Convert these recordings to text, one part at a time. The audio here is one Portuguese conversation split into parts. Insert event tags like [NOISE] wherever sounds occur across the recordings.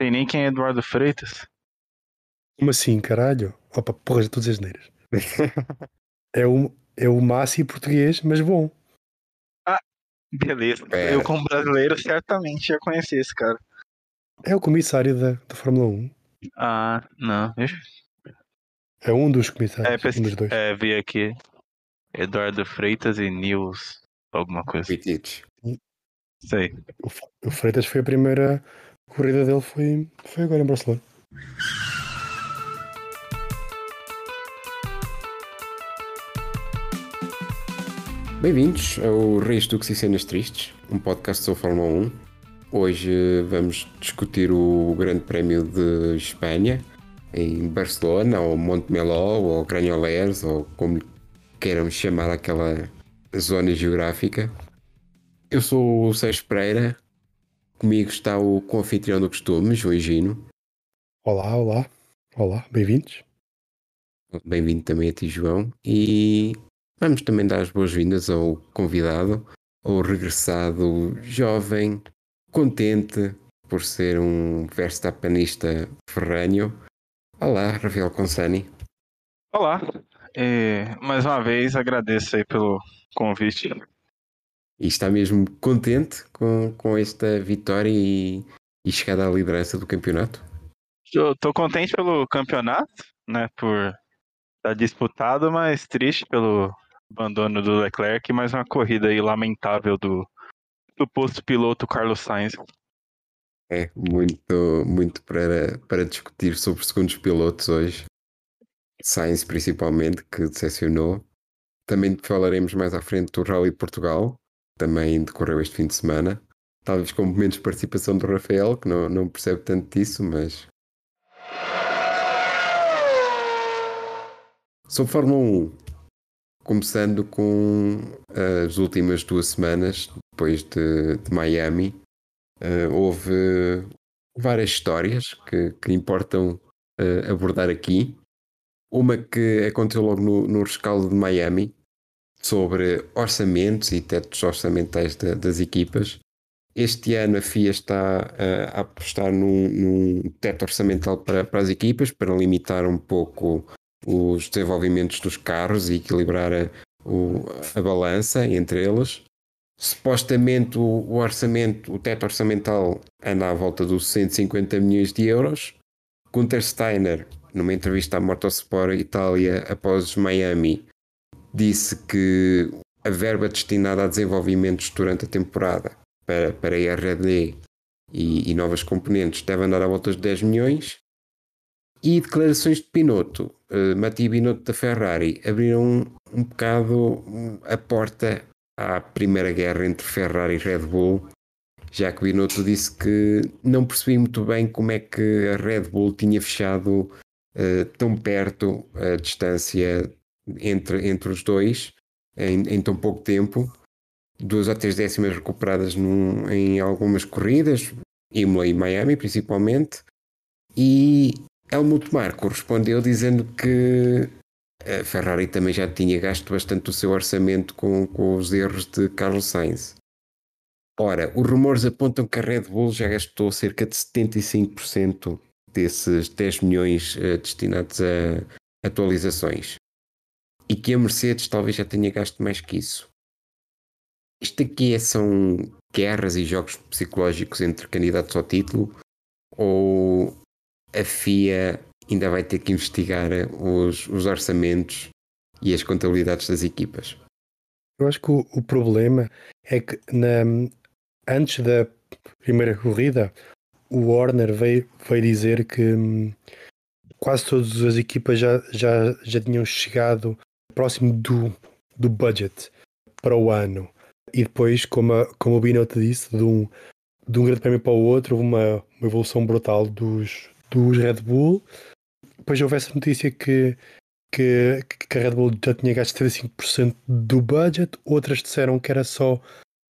Tem nem quem é Eduardo Freitas. Como assim, caralho? Opa, porra, já estou a dizer neiras. [LAUGHS] é, o, é o Massi português, mas bom. Beleza. Pera. Eu, como brasileiro, certamente já conheci esse cara. É o comissário da, da Fórmula 1. Ah, não. É um dos É, comissários, pesqui- um dos dois. é, vi aqui. Eduardo Freitas e Nils. Alguma coisa. Aí. O, o Freitas foi a primeira corrida dele, foi, foi agora em Barcelona. Bem-vindos ao Reis que e Cenas Tristes, um podcast sobre Fórmula 1. Hoje vamos discutir o Grande Prémio de Espanha, em Barcelona, ou Montmeló, ou Granolers, ou como queiram chamar aquela zona geográfica. Eu sou o Sérgio Pereira, comigo está o co-anfitrião do costume, João Gino. Olá, olá. Olá, bem-vindos. Bem-vindo também a ti, João. E vamos também dar as boas-vindas ao convidado, ao regressado jovem, contente por ser um Verstappenista ferranho. Olá, Rafael Consani. Olá. É, mais uma vez agradeço aí pelo convite. E está mesmo contente com, com esta vitória e, e chegada à liderança do campeonato? Tô contente pelo campeonato, né? Por estar disputado, mas triste pelo abandono do Leclerc mais uma corrida aí lamentável do, do posto piloto Carlos Sainz. É, muito, muito para, para discutir sobre segundos pilotos hoje. Sainz principalmente, que decepcionou. Também falaremos mais à frente do Rally de Portugal, também decorreu este fim de semana. Talvez com menos participação do Rafael, que não, não percebe tanto disso, mas. Sobre Fórmula 1, começando com as últimas duas semanas, depois de, de Miami, eh, houve várias histórias que, que importam eh, abordar aqui. Uma que aconteceu logo no, no rescaldo de Miami, sobre orçamentos e tetos orçamentais da- das equipas. Este ano a FIA está eh, a apostar num, num teto orçamental para, para as equipas, para limitar um pouco os desenvolvimentos dos carros e equilibrar a, o- a balança entre eles. Supostamente o, o orçamento, o teto orçamental anda à volta dos 150 milhões de euros. Gunther Steiner, numa entrevista à Motorsport Itália após Miami, disse que a verba destinada a desenvolvimentos durante a temporada para, para IRD e, e novas componentes deve andar à volta de 10 milhões. E declarações de Binotto, uh, Mati Binotto da Ferrari, abriram um, um bocado a porta à primeira guerra entre Ferrari e Red Bull, já que Binotto disse que não percebi muito bem como é que a Red Bull tinha fechado eh, tão perto a distância entre, entre os dois em, em tão pouco tempo. Duas ou três décimas recuperadas num- em algumas corridas, Imola e Miami principalmente. E Helmut Marko respondeu dizendo que a Ferrari também já tinha gasto bastante o seu orçamento com, com os erros de Carlos Sainz. Ora, os rumores apontam que a Red Bull já gastou cerca de 75% desses 10 milhões eh, destinados a atualizações e que a Mercedes talvez já tenha gasto mais que isso. Isto aqui é- são guerras e jogos psicológicos entre candidatos ao título ou a FIA ainda vai ter que investigar os, os orçamentos e as contabilidades das equipas? Eu acho que o, o problema é que na- antes da primeira corrida, o Warner veio, veio dizer que hum, quase todas as equipas já, já, já tinham chegado próximo do, do budget para o ano. E depois, como, a, como o Binotto disse, de um, de um grande prémio para o outro, uma, uma evolução brutal dos, dos Red Bull. Depois houve essa notícia que que, que a Red Bull já tinha gasto 35% do budget, outras disseram que era só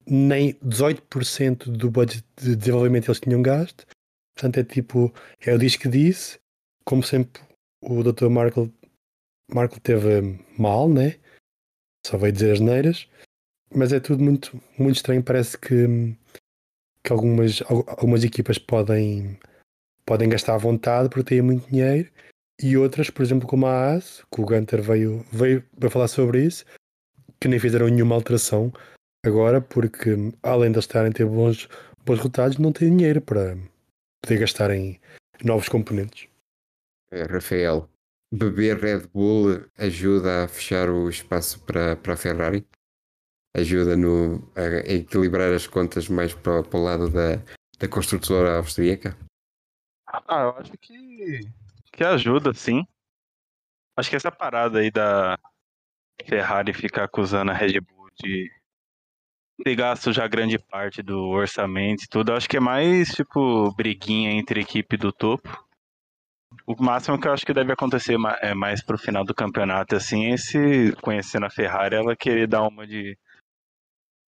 nem 18% do budget de desenvolvimento eles tinham gasto. Portanto, é tipo, é o disco que disse. Como sempre, o Dr. Markle, Markle teve mal, né? Só veio dizer as neiras. Mas é tudo muito, muito estranho. Parece que, que algumas, al- algumas equipas podem, podem gastar à vontade porque têm muito dinheiro, e outras, por exemplo, como a AS, que o Gunter veio, veio para falar sobre isso, que nem fizeram nenhuma alteração agora, porque além de estarem a ter bons, bons resultados, não têm dinheiro para poder gastar em novos componentes. É, Rafael, beber Red Bull ajuda a fechar o espaço para, para a Ferrari? Ajuda no, a, equilibrar as contas mais para, para o lado da, da construtora austríaca? Ah, eu acho que, que ajuda, sim. Acho que essa parada aí da Ferrari ficar acusando a Red Bull de ter gasto já grande parte do orçamento e tudo, acho que é mais, tipo, briguinha entre equipe do topo. O máximo que eu acho que deve acontecer é mais pro final do campeonato, assim, esse, conhecendo a Ferrari, ela querer dar uma de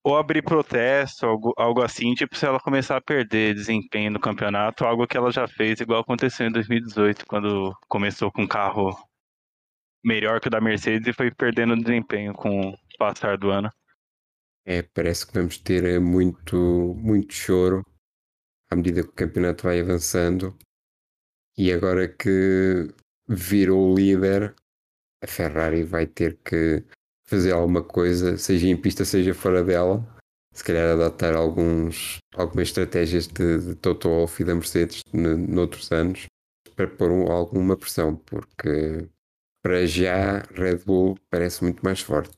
ou abrir protesto, algo, algo assim, tipo, se ela começar a perder desempenho no campeonato, algo que ela já fez, igual aconteceu em 2018, quando começou com um carro melhor que o da Mercedes e foi perdendo desempenho com o passar do ano. É, parece que vamos ter eh, muito, muito choro à medida que o campeonato vai avançando. E agora que virou líder, a Ferrari vai ter que fazer alguma coisa, seja em pista, seja fora dela. Se calhar adotar alguns, algumas estratégias de, de Toto Wolff e da Mercedes noutros anos para pôr um, alguma pressão, porque para já Red Bull parece muito mais forte.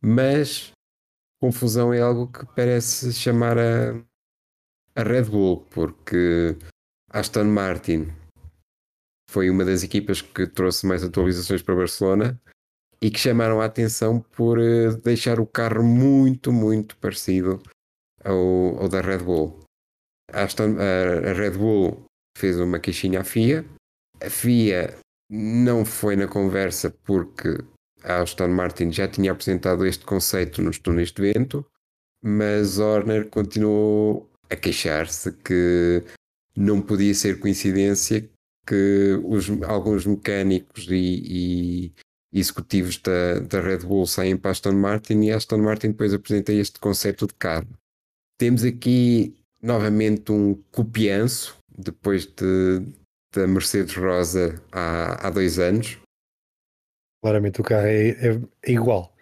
Mas confusão é algo que parece chamar a, a Red Bull, porque Aston Martin foi uma das equipas que trouxe mais atualizações para Barcelona e que chamaram a atenção por uh, deixar o carro muito, muito parecido ao, ao da Red Bull. A, Aston, a, Red Bull fez uma queixinha à FIA. A FIA não foi na conversa porque a Aston Martin já tinha apresentado este conceito nos túneis de vento, mas Horner continuou a queixar-se que não podia ser coincidência que os, alguns mecânicos e, e executivos da, da Red Bull saem para Aston Martin e Aston Martin depois apresenta este conceito de carro. Temos aqui novamente um copianço depois de, da Mercedes Rosa há, há dois anos, Claramente o carro é, é, é igual.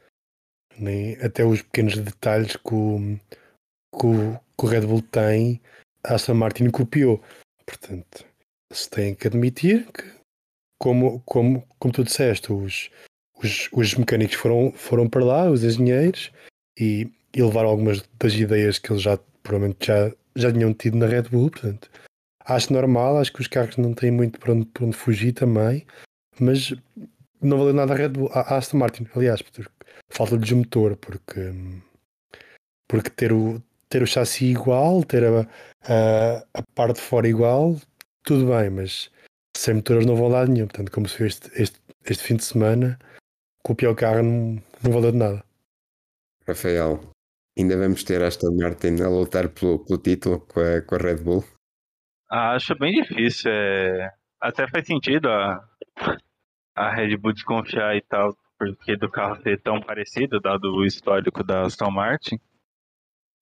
Nem, até os pequenos detalhes que o, que o, que o Red Bull tem, a Aston Martin copiou. Portanto, se tem que admitir que, como, como, como tu disseste, os, os, os mecânicos foram, foram para lá, os engenheiros, e, e levaram algumas das ideias que eles já provavelmente já, já tinham tido na Red Bull. Portanto, acho normal, acho que os carros não têm muito para onde, para onde fugir também, mas não valeu nada a Red Bull, a Aston Martin, aliás, falta-lhes um motor, porque, porque ter, o, ter o chassi igual, ter a, a, a parte de fora igual, tudo bem, mas sem motores não vão lá nenhum. Portanto, como se viu este, este, este fim de semana, copiar o carro não, não valeu de nada. Rafael, ainda vamos ter Aston Martin a lutar pelo, pelo título com a, com a Red Bull? Ah, acho bem difícil. É... Até faz sentido a, a Red Bull desconfiar e tal, porque do carro ser tão parecido, dado o histórico da Aston Martin.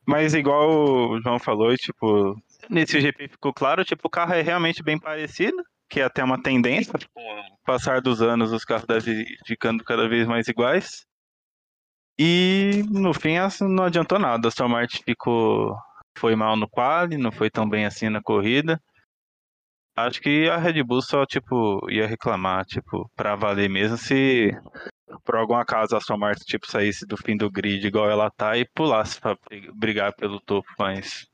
Mas igual o João falou, tipo, nesse GP ficou claro, tipo, o carro é realmente bem parecido, que é até uma tendência, com o passar dos anos os carros devem ficando cada vez mais iguais. E no fim não adiantou nada, a Aston Martin ficou foi mal no quali, não foi tão bem assim na corrida. Acho que a Red Bull só, tipo, ia reclamar, tipo, pra valer mesmo se por algum acaso a Aston Martin, tipo, saísse do fim do grid igual ela tá e pulasse pra brigar pelo topo, mas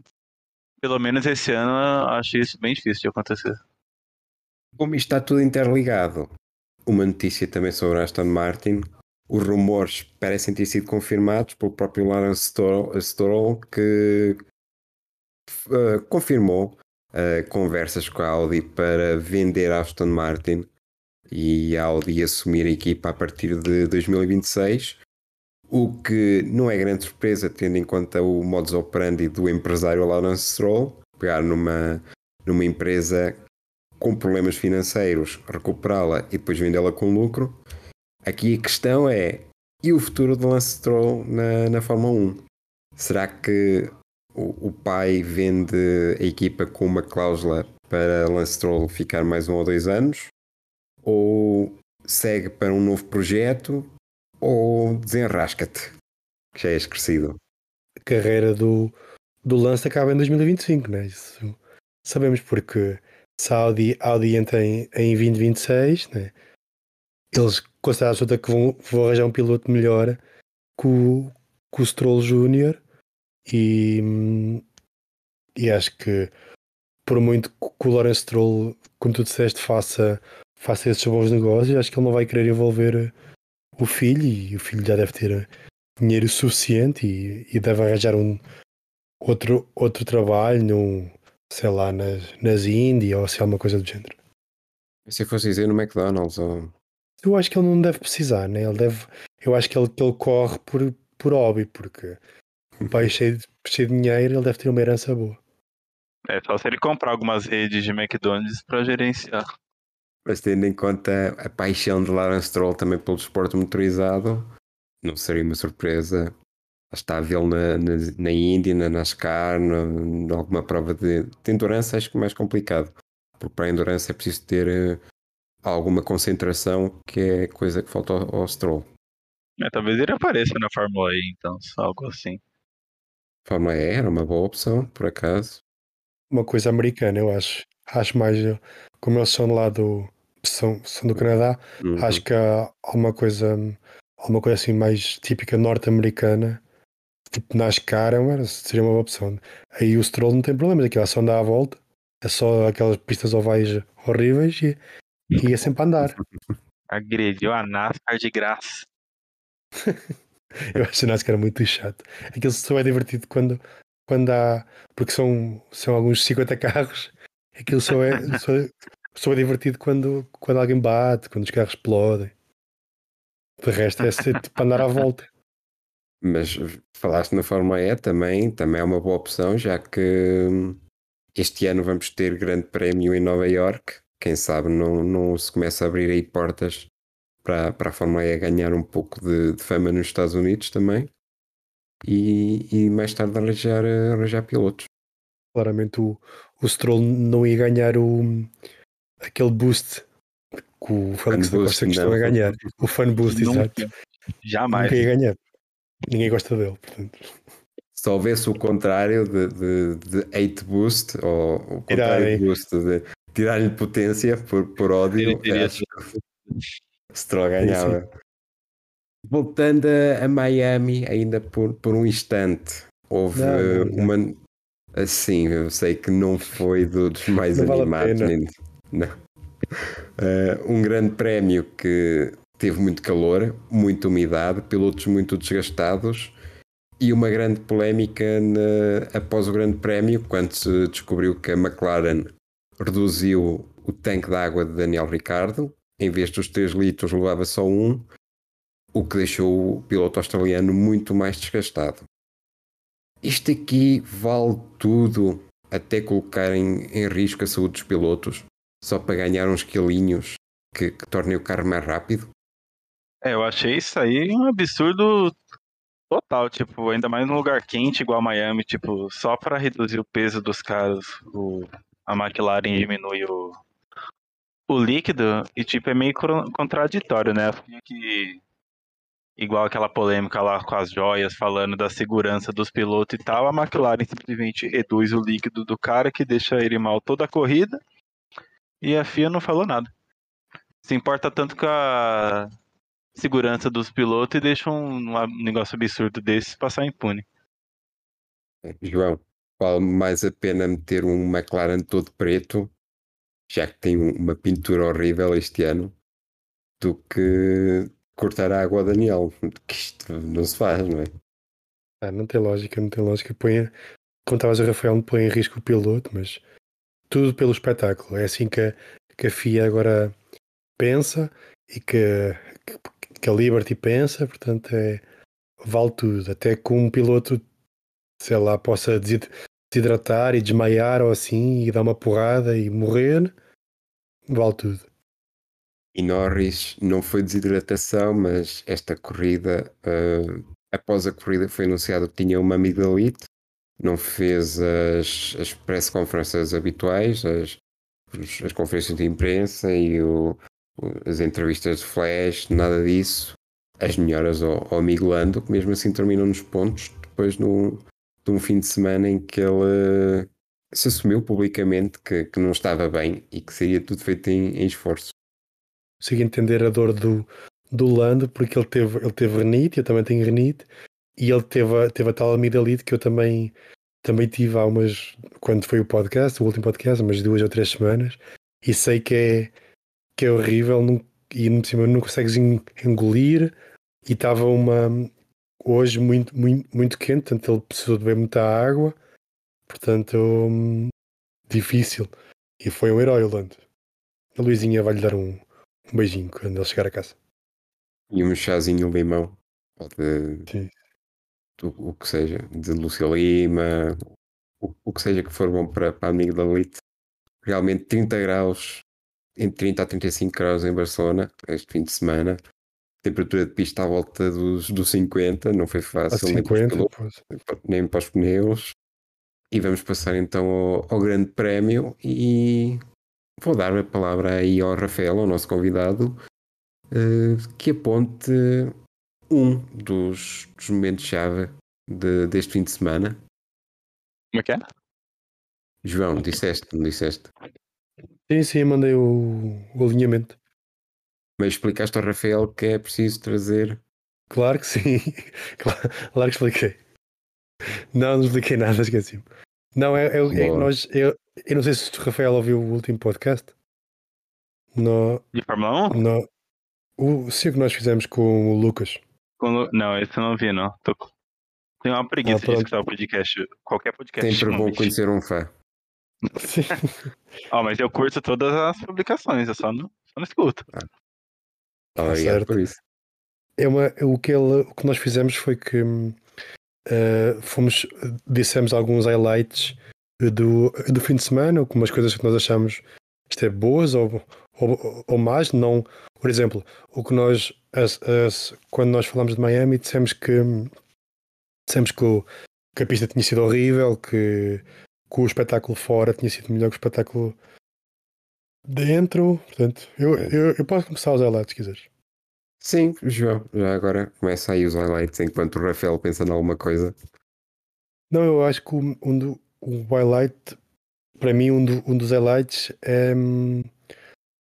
pelo menos esse ano acho isso bem difícil de acontecer. Como está tudo interligado, uma notícia também sobre Aston Martin. Os rumores parecem ter sido confirmados pelo próprio Lawrence Stroll, Stroll que uh, confirmou uh, conversas com a Audi para vender Aston Martin e a Audi assumir a equipa a partir de 2026, o que não é grande surpresa tendo em conta o modus operandi do empresário Lawrence Stroll, pegar numa, numa empresa com problemas financeiros, recuperá-la e depois vendê-la com lucro. Aqui a questão é, e o futuro de Lance Stroll na, na Fórmula 1? Será que o, o pai vende a equipa com uma cláusula para Lance Stroll ficar mais um ou dois anos, ou segue para um novo projeto, ou desenrasca-te, que já és crescido. A carreira do, do Lance acaba em 2025, né? Isso sabemos porque se a Audi, Audi entra em, em 2026, né? eles consideram absoluta que vão, vão arranjar um piloto melhor que o, o Stroll Júnior e, e acho que por muito que o Lawrence Stroll, como tu disseste, faça, faça esses bons negócios, acho que ele não vai querer envolver o filho e o filho já deve ter dinheiro suficiente e, e deve arranjar um outro, outro trabalho num, sei lá, nas, nas Índias ou se alguma coisa do género. Se fosse dizer no McDonald's ou... Eu acho que ele não deve precisar, né? Ele deve, eu acho que ele, que ele corre por, por hobby, porque o pai [LAUGHS] cheio de, cheio de dinheiro, ele deve ter uma herança boa. É só se ele comprar algumas redes de McDonald's para gerenciar. Mas tendo em conta a paixão de Lawrence Stroll também pelo desporto motorizado, não seria uma surpresa estar a vê-lo na, na, na Índia, na NASCAR, em alguma prova de, de endurance, acho que é mais complicado. Porque para a endurance é preciso ter uh, alguma concentração, que é coisa que falta ao, ao Stroll. É, talvez ele apareça na Fórmula E, então, algo assim. Fórmula E era uma boa opção, por acaso. Uma coisa americana, eu acho. Acho mais, como eles são lá do. São, são do Canadá, Uhum. acho que há alguma coisa, alguma coisa assim mais típica norte-americana, tipo NASCAR, é seria uma boa opção. Aí o Stroll não tem problema, aquilo é só andar à volta, é só aquelas pistas ovais horríveis e, e é sempre a andar. [LAUGHS] Agrediu a NASCAR de graça. [LAUGHS] Eu acho o NASCAR muito chato. Aquilo só é divertido quando, quando há. Porque são, são alguns 50 carros. Aquilo só é, só, só é divertido quando, quando alguém bate, quando os carros explodem. De resto é ser para andar à volta. Mas falaste na Fórmula E também, também é uma boa opção, já que hum, este ano vamos ter grande prémio em Nova York. Quem sabe não, não se começa a abrir aí portas para, para a Fórmula E ganhar um pouco de, de fama nos Estados Unidos também. E, e mais tarde arranjar, arranjar pilotos. Claramente o, o Stroll não ia ganhar o, aquele boost que o Félix da boost, Costa costuma não. ganhar. O fan boost, Nunca. exato. Jamais. Nunca ia ganhar. Ninguém gosta dele, portanto. Se houvesse o contrário de, de, de hate boost, ou o contrário de boost, de tirar-lhe potência por, por ódio, acho que Stroll ganhava. Voltando a, a Miami, ainda por, por um instante, houve Não, não, não. uma. Assim, eu sei que não foi do- dos mais Não vale a animados. pena. Não. Eh, um grande prémio que teve muito calor, muita umidade, pilotos muito desgastados e uma grande polémica na- após o grande prémio, quando se descobriu que a McLaren reduziu o tanque de água de Daniel Ricciardo, em vez dos 3 litros levava só um, o que deixou o piloto australiano muito mais desgastado. Isto aqui vale tudo até colocar em, em risco a saúde dos pilotos, só para ganhar uns quilinhos que, que tornem o carro mais rápido. É, eu achei isso aí um absurdo total, tipo, ainda mais num lugar quente igual Miami, tipo, só pra reduzir o peso dos caras, o, a McLaren diminui o, o líquido e, tipo, é meio contraditório, né? Que, igual aquela polêmica lá com as joias falando da segurança dos pilotos e tal, a McLaren simplesmente reduz o líquido do cara que deixa ele mal toda a corrida e a FIA não falou nada. Se importa tanto com a segurança dos pilotos e deixa um, um negócio absurdo desse passar impune. João, vale mais a pena meter um McLaren todo preto, já que tem um- uma pintura horrível este ano, do que cortar a água ao Daniel. Que isto não se faz, não é? Ah, não tem lógica, não tem lógica. Põe, como estavas a Rafael, não põe em risco o piloto, mas tudo pelo espetáculo. É assim que a, que a FIA agora pensa e que, que, que a Liberty pensa, portanto é, vale tudo. Até que um piloto, sei lá, possa desid- desidratar e desmaiar ou assim e dar uma porrada e morrer, vale tudo. E Norris não foi desidratação, mas esta corrida, eh, após a corrida, foi anunciado que tinha uma amigdalite, não fez as, as press conferences habituais, as, as conferências de imprensa e o, as entrevistas de flash, nada disso. As melhoras ao, ao amigo Lando, que mesmo assim terminam nos pontos, depois no, de um fim de semana em que ele se assumiu publicamente que, que não estava bem e que seria tudo feito em, em esforço. Consigo entender a dor do, do Lando, porque ele teve, ele teve renite, eu também tenho renite, e ele teve, teve a tal amidalite que eu também, também tive há umas, quando foi o podcast, o último podcast, umas duas ou três semanas, e sei que é, que é horrível não, e no cima não consegues engolir, e estava uma hoje muito, muito, muito quente, portanto ele precisou de beber muita água, portanto hum, difícil. E foi um herói Lando. A Luizinha vai lhe dar um, um beijinho quando ele chegar a casa. E um chazinho limão, ou de Sim. O, o que seja, de Lúcia Lima, o, o que seja que for bom para, para a amiga da Elite. Realmente 30 graus, entre 30 a 35 graus em Barcelona, este fim de semana. Temperatura de pista à volta dos, dos 50, não foi fácil nem para os 50, nem para os pneus. E vamos passar então ao, ao Grande Prémio e vou dar a palavra aí ao Rafael, ao nosso convidado, eh, que aponte um dos, dos momentos-chave de- deste fim de semana. Como é que é? João, disseste, não disseste? Sim, sim, mandei o, o alinhamento. Mas explicaste ao Rafael que é preciso trazer. Claro que sim. [LAUGHS] Claro, claro que expliquei. Não, não expliquei nada, esqueci-me. Não, é, é, é nós. Eu, eu não sei se o Rafael ouviu o último podcast. No, De Fórmula 1? no, o sim que nós fizemos com o Lucas. Quando- Não, esse eu não vi, não. Tô... Tenho uma preguiça Ah, de escutar o podcast. Qualquer podcast. Sempre bom conhecer um fã. Sim. Ó, mas eu curto todas as publicações, eu só não, só não escuto. Obrigado certo. por isso. É uma, o, que ele, o que nós fizemos foi que eh, fomos, dissemos alguns highlights do, do fim de semana, algumas coisas que nós achamos isto é boas ou, ou, ou más. Não, por exemplo, o que nós as- as- quando nós falamos de Miami dissemos que dissemos que, o- que a pista tinha sido horrível, que, que o espetáculo fora tinha sido melhor que o espetáculo dentro. Portanto, eu, eu, eu posso começar os highlights se quiseres. Sim, João, já agora começa aí os highlights enquanto o Rafael pensa em alguma coisa. Não, eu acho que o- um do, o highlight, para mim, um, do- um dos highlights é, hum,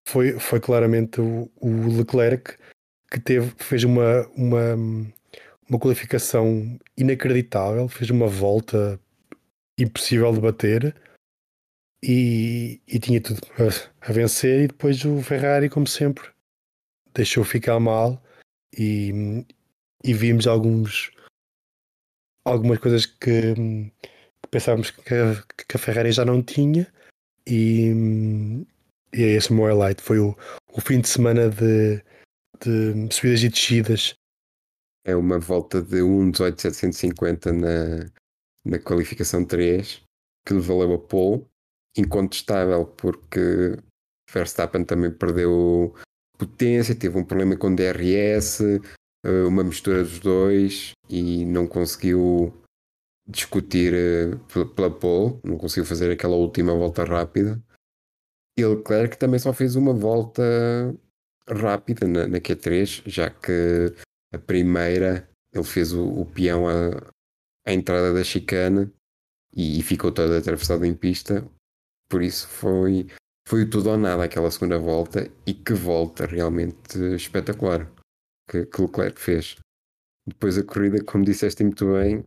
foi, foi claramente o, o Leclerc que teve, fez uma, uma, uma qualificação inacreditável, fez uma volta impossível de bater e, e tinha tudo a, a vencer. E depois o Ferrari, como sempre, deixou ficar mal e, e vimos alguns algumas coisas que, que pensávamos que a, que a Ferrari já não tinha e, e é esse o meu highlight foi o, o fim de semana de, de subidas e descidas É uma volta de 1.18.750 na, na qualificação 3, que lhe valeu a pole. Incontestável, porque Verstappen também perdeu potência, teve um problema com DRS, eh, uma mistura dos dois e não conseguiu discutir eh, pe- pela pole, não conseguiu fazer aquela última volta rápida. E Leclerc também só fez uma volta rápida na, na Q3, já que a primeira ele fez o, o peão à, à entrada da chicane e, e ficou todo atravessado em pista. Por isso foi, foi tudo ou nada aquela segunda volta e que volta realmente espetacular que, que Leclerc fez. Depois a corrida, como disseste muito bem,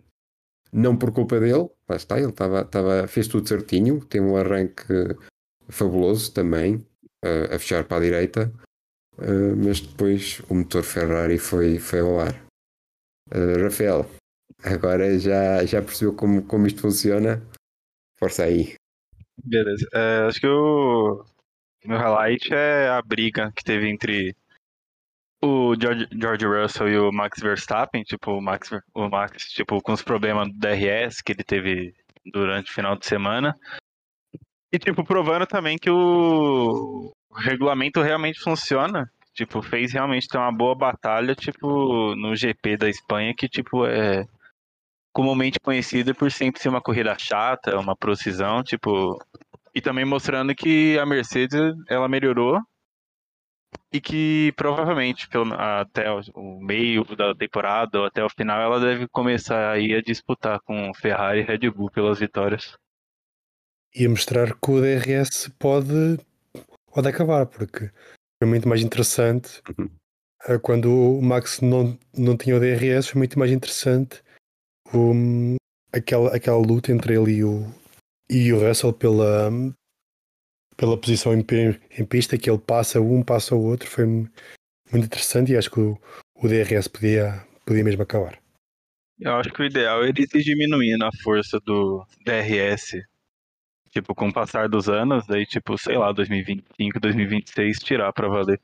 não por culpa dele, lá está, ele estava, estava, fez tudo certinho, teve um arranque fabuloso também, a- a fechar para a direita, Uh, mas depois o motor Ferrari foi, foi ao ar. Uh, Rafael, agora já, já percebeu como, como isto funciona? Força aí. Beleza. É, acho que o meu highlight é a briga que teve entre o George, George Russell e o Max Verstappen, tipo, o Max, o Max, tipo, com os problemas do DRS que ele teve durante o final de semana. E, tipo, provando também que o regulamento realmente funciona. Tipo, fez realmente ter uma boa batalha, tipo, no GP da Espanha, que, tipo, é comumente conhecida por sempre ser uma corrida chata, uma precisão, tipo, E também mostrando que a Mercedes ela melhorou e que provavelmente pelo, até o, meio da temporada ou até o final ela deve começar aí a disputar com Ferrari e Red Bull pelas vitórias. E a mostrar que o DRS pode, pode acabar, porque foi muito mais interessante Uhum. eh, quando o Max não, não tinha o DRS, foi muito mais interessante um, aquela, aquela luta entre ele e o, e o Russell pela, pela posição em, em pista, que ele passa um, passa o outro, foi mu- muito interessante e acho que o, o DRS podia, podia mesmo acabar. Eu acho que o ideal é eles ir diminuindo a força do DRS. Tipo, com o passar dos anos, daí, tipo, sei lá, 2025, 2026, tirar pra valer.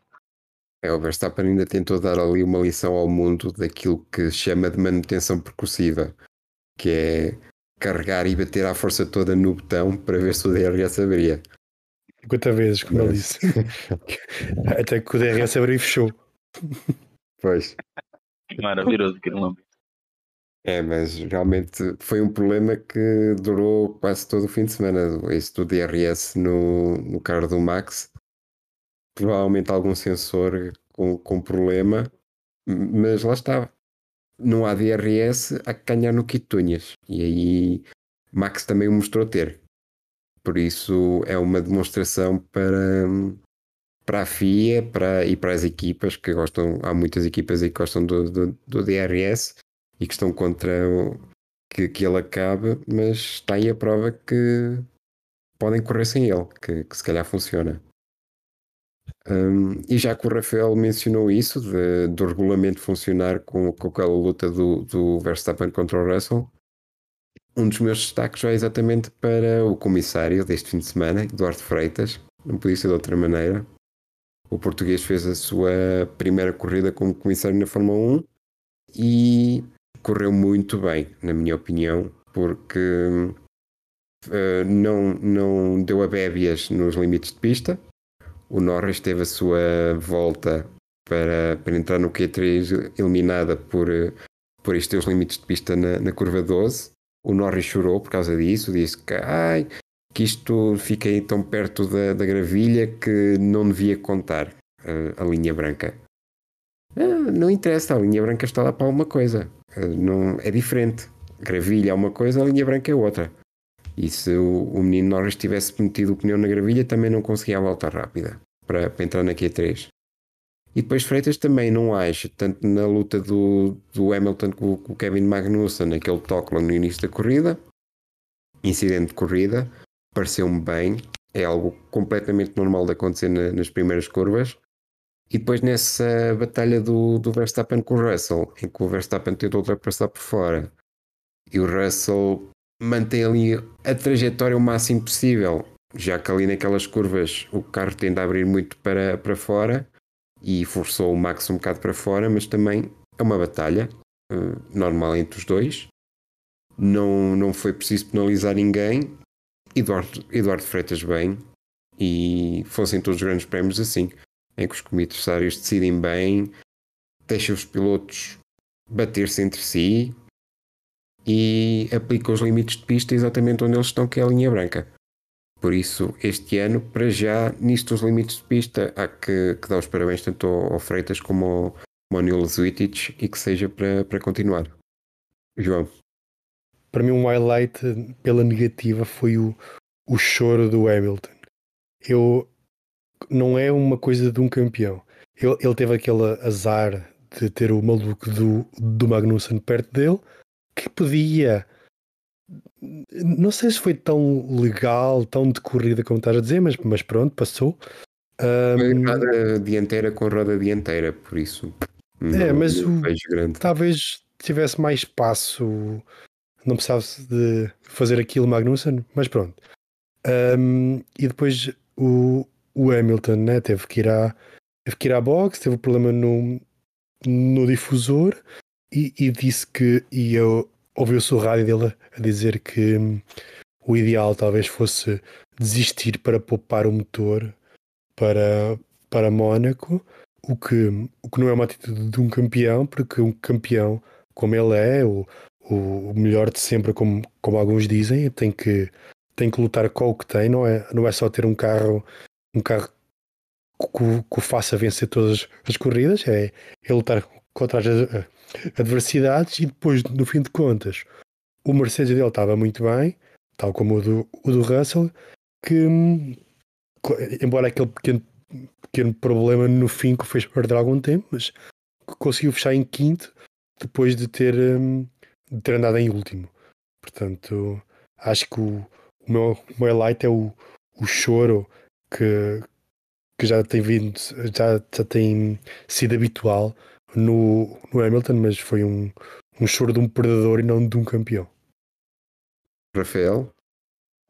É, o Verstappen ainda tentou dar ali uma lição ao mundo daquilo que se chama de manutenção percussiva, que é carregar e bater à força toda no botão para ver se o DRS abria. 50 vezes, como ele Mas- disse. [LAUGHS] Até que o DRS abriu e fechou. Pois. Maravilhoso aquele lambe. É, mas realmente foi um problema que durou quase todo o fim de semana. Esse do DRS no, no carro do Max. Provavelmente algum sensor com, com problema, mas lá está. Não há DRS, há que ganhar no kit tunhas. E aí Max também o mostrou ter. Por isso é uma demonstração para, para a FIA para, e para as equipas que gostam. Há muitas equipas aí que gostam do, do, do DRS e que estão contra o, que, que ele acabe, mas está aí a prova que podem correr sem ele, que, que se calhar funciona. Um, e já que o Rafael mencionou isso, de- do regulamento funcionar com, com aquela luta do, do Verstappen contra o Russell, um dos meus destaques vai exatamente para o comissário deste fim de semana, Eduardo Freitas, não podia ser de outra maneira. O português fez a sua primeira corrida como comissário na Fórmula 1 e correu muito bem, na minha opinião, porque eh, não, não deu a bébias nos limites de pista. O Norris teve a sua volta para, para entrar no Q3 eliminada por, eh, por estes teus limites de pista na, na curva 12. O Norris chorou por causa disso, disse que, ai, que isto fiquei tão perto da, da gravilha que não devia contar eh, a linha branca. Ah, não interessa, a linha branca está lá para alguma coisa. Ah, Não, é diferente. Gravilha é uma coisa, a linha branca é outra. E se o, o menino Norris tivesse metido o pneu na gravilha, também não conseguia a volta rápida para, para entrar na Q3. E depois Freitas também não acha, tanto na luta do, do Hamilton com, com o Kevin Magnussen, naquele toque no início da corrida, incidente de corrida, pareceu-me bem, é algo completamente normal de acontecer na- nas primeiras curvas. E depois nessa batalha do, do Verstappen com o Russell, em que o Verstappen tentou ultrapassar por fora e o Russell mantém ali a trajetória o máximo possível, já que ali naquelas curvas o carro tende a abrir muito para, para fora e forçou o Max um bocado para fora, mas também é uma batalha eh, normal entre os dois. Não, não foi preciso penalizar ninguém. Eduardo, Eduardo Freitas bem e fossem todos os grandes prémios assim em que os comissários decidem bem, deixam os pilotos bater-se entre si e aplicam os limites de pista exatamente onde eles estão, que é a linha branca. Por isso, este ano, para já, nisto dos limites de pista, há que, que dar os parabéns tanto ao, ao Freitas como ao, Nils Zuitic e que seja para, para continuar. João, Para mim, um highlight pela negativa foi o, o choro do Hamilton. Eu não é uma coisa de um campeão. Ele, ele teve aquele azar de ter o maluco do, do Magnussen perto dele que podia. Não sei se foi tão legal, tão de corrida como estás a dizer, mas, mas pronto, passou. Ahm, roda dianteira com roda dianteira, por isso. É, não- mas não o- talvez tivesse mais espaço, não precisasse de fazer aquilo Magnussen, mas pronto. Ahm, e depois o, o Hamilton né, teve, que ir à, teve que ir à box, teve um problema no, no difusor e, e disse que e eu ouviu-se o rádio dele a dizer que hum, o ideal talvez fosse desistir para poupar o motor para, para Mónaco, o que, o que não é uma atitude de um campeão, porque um campeão, como ele é, o, o melhor de sempre, como, como alguns dizem, tem que, tem que lutar com o que tem, não é, não é só ter um carro, um carro que, o faça vencer todas as corridas, é, é lutar contra as adversidades e depois, no fim de contas, o Mercedes dele estava muito bem, tal como o do, o do Russell, que embora aquele pequeno, pequeno problema no fim que o fez perder algum tempo, mas conseguiu fechar em quinto depois de ter, hum, de ter andado em último. Portanto, acho que o, o meu, o meu highlight é o, o choro que, que já tem vindo, já, já tem sido habitual no, no Hamilton, mas foi um, um choro de um perdedor e não de um campeão. Rafael?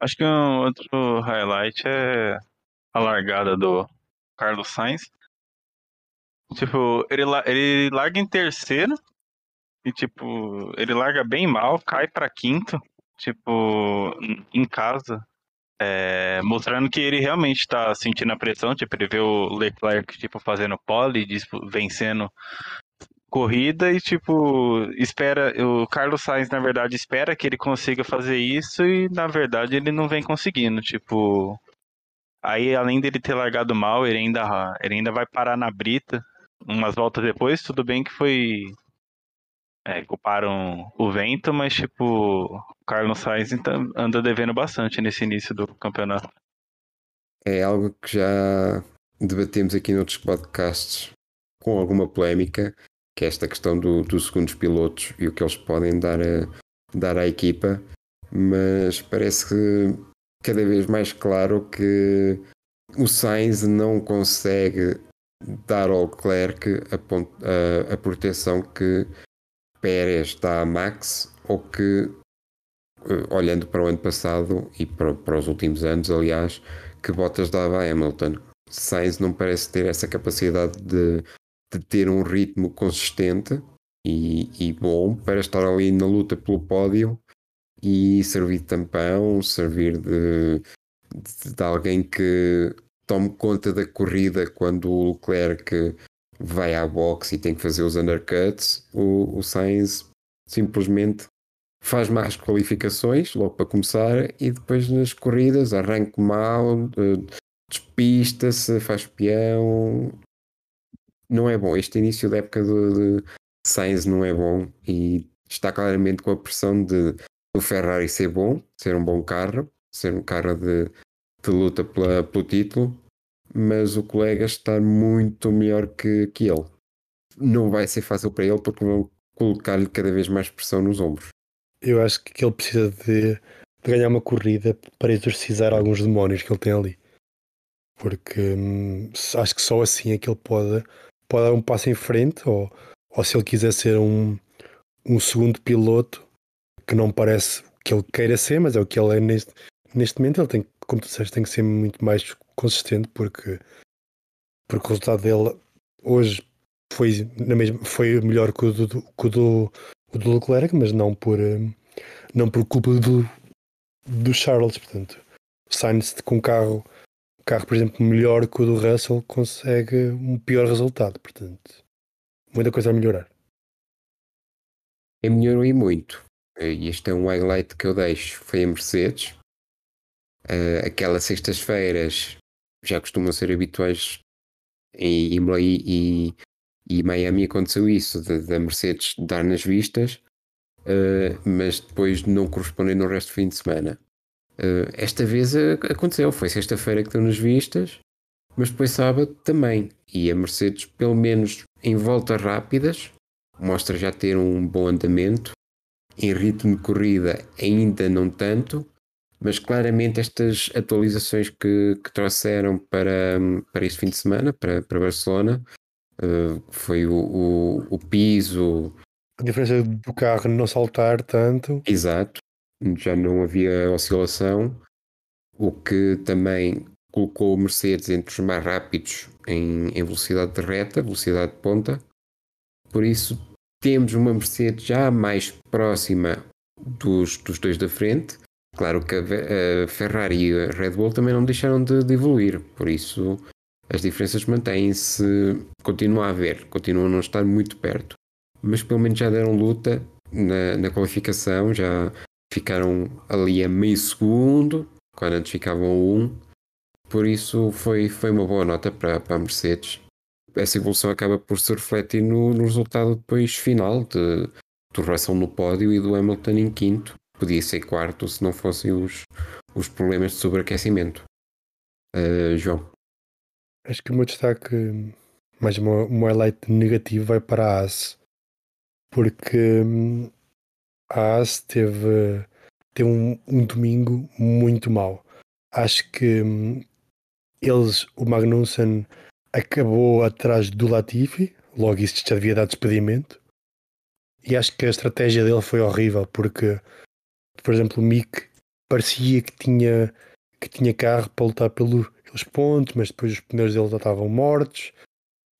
Acho que um outro highlight é a largada do Carlos Sainz. Tipo, ele, ele larga em terceiro e, tipo, ele larga bem mal, cai para quinto, tipo, em casa. É, mostrando que ele realmente tá sentindo a pressão, tipo, ele vê o Leclerc, tipo, fazendo pole, vencendo corrida e, tipo, espera. O Carlos Sainz, na verdade, espera que ele consiga fazer isso e, na verdade, ele não vem conseguindo. Tipo, Aí, além dele ter largado mal, ele ainda, ele ainda vai parar na brita umas voltas depois. Tudo bem que foi. É, culparam o vento, mas, tipo, o Carlos Sainz anda devendo bastante nesse início do campeonato. É algo que já debatemos aqui noutros podcasts com alguma polémica, que é esta questão do, dos segundos pilotos e o que eles podem dar, a, dar à equipa, mas parece que cada vez mais claro que o Sainz não consegue dar ao Leclerc a, a, a proteção que Pérez dá a Max ou que, eh, olhando para o ano passado e para, para os últimos anos, aliás, que Bottas dava a Hamilton. Sainz não parece ter essa capacidade de, de ter um ritmo consistente e, e, bom para estar ali na luta pelo pódio e servir de tampão, servir de, de, de alguém que tome conta da corrida quando o Leclerc vai à box e tem que fazer os undercuts, o, o Sainz simplesmente faz más qualificações logo para começar e depois nas corridas arranca mal, despista-se, faz peão. Não é bom. Este início da época de, de Sainz não é bom e está claramente com a pressão de o Ferrari ser bom, ser um bom carro, ser um carro de, de luta pela, pelo título, mas o colega está muito melhor que, que ele. Não vai ser fácil para ele porque vão colocar-lhe cada vez mais pressão nos ombros. Eu acho que ele precisa de, de ganhar uma corrida para exorcizar alguns demónios que ele tem ali. Porque hum, acho que só assim é que ele pode, pode dar um passo em frente, ou, ou se ele quiser ser um, um segundo piloto, que não parece que ele queira ser, mas é o que ele é neste, neste momento. Ele tem, como tu disseste, tem que ser muito mais consistente porque, porque o resultado dele hoje foi, na mesma, foi melhor que o do, que o do, o do Leclerc, mas não por, eh, não por culpa do, do Charles. Portanto, o Sainz com um carro, carro, por exemplo, melhor que o do Russell consegue um pior resultado. Portanto, muita coisa a melhorar. E melhorou e muito. E este é um highlight que eu deixo. Foi a Mercedes. Uh, aquelas sextas-feiras já costumam ser habituais em Imola e, e, Miami aconteceu isso, da Mercedes dar nas vistas, uh, mas depois não corresponder no resto do fim de semana. Uh, esta vez aconteceu, foi sexta-feira que deu nas vistas, mas depois sábado também. E a Mercedes, pelo menos em voltas rápidas, mostra já ter um bom andamento em ritmo de corrida ainda não tanto, mas claramente estas atualizações que, que trouxeram para, para este fim de semana, para, para Barcelona, uh, foi o, o, o, piso. A diferença do carro não saltar tanto. Exato, já não havia oscilação, o que também colocou o Mercedes entre os mais rápidos em, em velocidade de reta, velocidade de ponta. Por isso, temos uma Mercedes já mais próxima dos, dos dois da frente. Claro que a, a Ferrari e a Red Bull também não deixaram de, de evoluir, por isso as diferenças mantêm-se, continua a haver, continuam a não estar muito perto, mas pelo menos já deram luta na, na qualificação, já ficaram ali a meio segundo, quando antes ficavam um. Por isso foi, foi uma boa nota para, para a Mercedes. Essa evolução acaba por se refletir no, no resultado depois final de, do Russell no pódio e do Hamilton em quinto. Podia ser quarto se não fossem os, os problemas de sobreaquecimento. Uh, João. Acho que o meu destaque, mais um highlight negativo, vai para a AS. Porque hum, a AS teve, teve um, um domingo muito mau. Acho que hum, eles, o Magnussen acabou atrás do Latifi, logo isso já devia dar despedimento. E acho que a estratégia dele foi horrível, porque, por exemplo, o Mick parecia que tinha, que tinha carro para lutar pelos, pontos, mas depois os pneus dele já estavam mortos.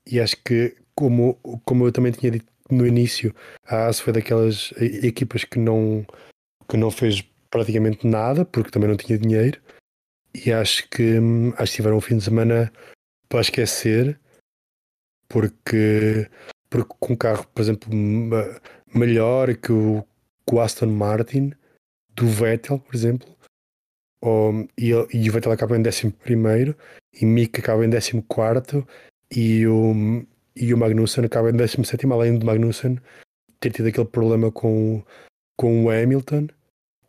E acho que, como, como eu também tinha dito no início, a AS foi daquelas equipas que não, que não fez praticamente nada, porque também não tinha dinheiro. E acho que, hum, acho que tiveram um fim de semana para esquecer, porque, porque com um carro, por exemplo, melhor que o, que o Aston Martin, do Vettel, por exemplo, e, e o Vettel acaba em 11 e Mick acaba em 14 e o, e o Magnussen acaba em 17, além do Magnussen ter tido aquele problema com, com o Hamilton.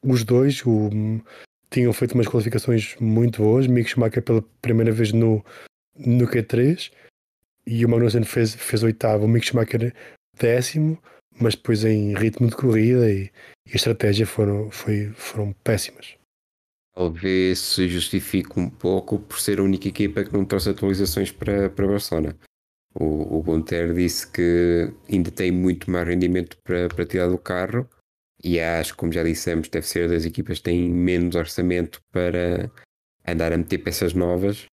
Os dois o, tinham feito umas qualificações muito boas. Mick Schumacher pela primeira vez no, no Q3 e o Magnussen fez, fez oitavo, o Mick Schumacher décimo, mas depois em ritmo de corrida e, e estratégia foram, foi, foram péssimas. Talvez se justifique um pouco por ser a única equipa que não trouxe atualizações para, para Barcelona. O, o Gunter disse que ainda tem muito mais rendimento para, para tirar do carro e acho, como já dissemos, deve ser das equipas que têm menos orçamento para andar a meter peças novas.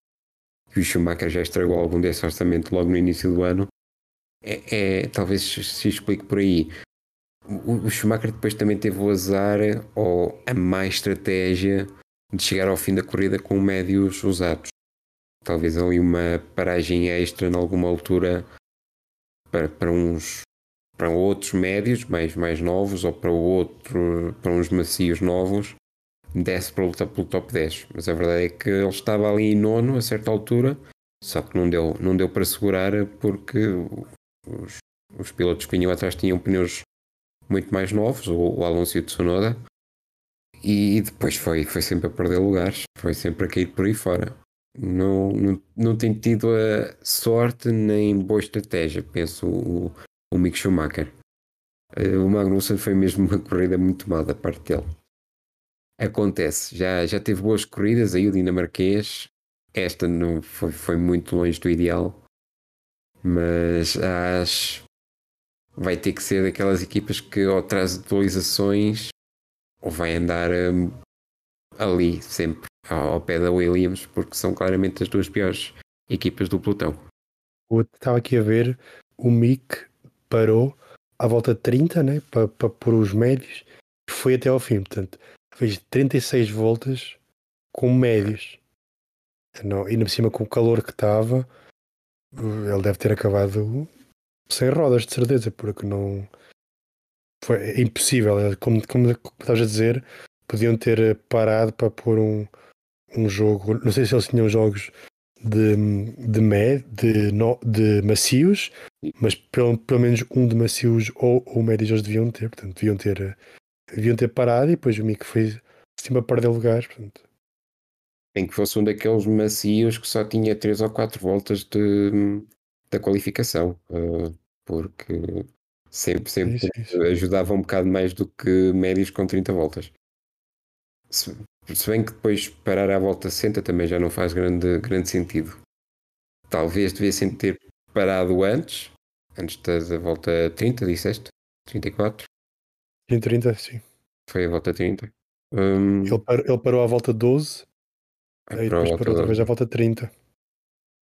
E o Schumacher já estragou algum desse orçamento logo no início do ano. É, é talvez se explique por aí. O, o Schumacher depois também teve o azar ou a má estratégia de chegar ao fim da corrida com médios usados. Talvez ali uma paragem extra em alguma altura para, para uns para outros médios mais, mais novos ou para outro para uns macios novos desce para lutar pelo top 10 mas a verdade é que ele estava ali em nono a certa altura só que não deu, não deu para segurar porque os, os pilotos que vinham atrás tinham pneus muito mais novos o, o Alonso e o Tsunoda e depois foi, foi sempre a perder lugares foi sempre a cair por aí fora não, não, não tem tido a sorte nem boa estratégia penso o, o Mick Schumacher. Eh, o Magnussen foi mesmo uma corrida muito má da parte dele. Acontece, já, já teve boas corridas aí o dinamarquês. Esta não foi, foi muito longe do ideal, mas acho vai ter que ser daquelas equipas que ou traz atualizações ou vai andar um, ali sempre ao, pé da Williams, porque são claramente as duas piores equipas do pelotão. Estava aqui a ver o Mick parou à volta de 30, né, para, para pôr os médios, e foi até ao fim. Portanto, fez 36 voltas com médios. Não, e por cima, com o calor que estava, ele deve ter acabado sem rodas, de certeza, porque não. Foi é impossível. É como, como a dizer, podiam ter parado para pôr um, um jogo. Não sei se eles tinham jogos de, de, med, de, de macios, mas pelo, pelo menos um de macios ou, ou médios eles deviam ter, portanto, deviam ter, deviam ter parado e depois o Mick foi assim a perder lugares. Portanto. Em que fosse um daqueles macios que só tinha 3 ou 4 voltas de, da qualificação, uh, porque sempre, sempre isso, isso. ajudava um bocado mais do que médios com 30 voltas. Se, se bem que depois parar à volta 60 também já não faz grande, grande sentido. Talvez devessem ter parado antes, antes da, volta 30, disseste? 34? Em 30, sim. Foi a volta 30. Um... Ele, parou, ele parou à volta 12 e depois parou outra vez à volta 30.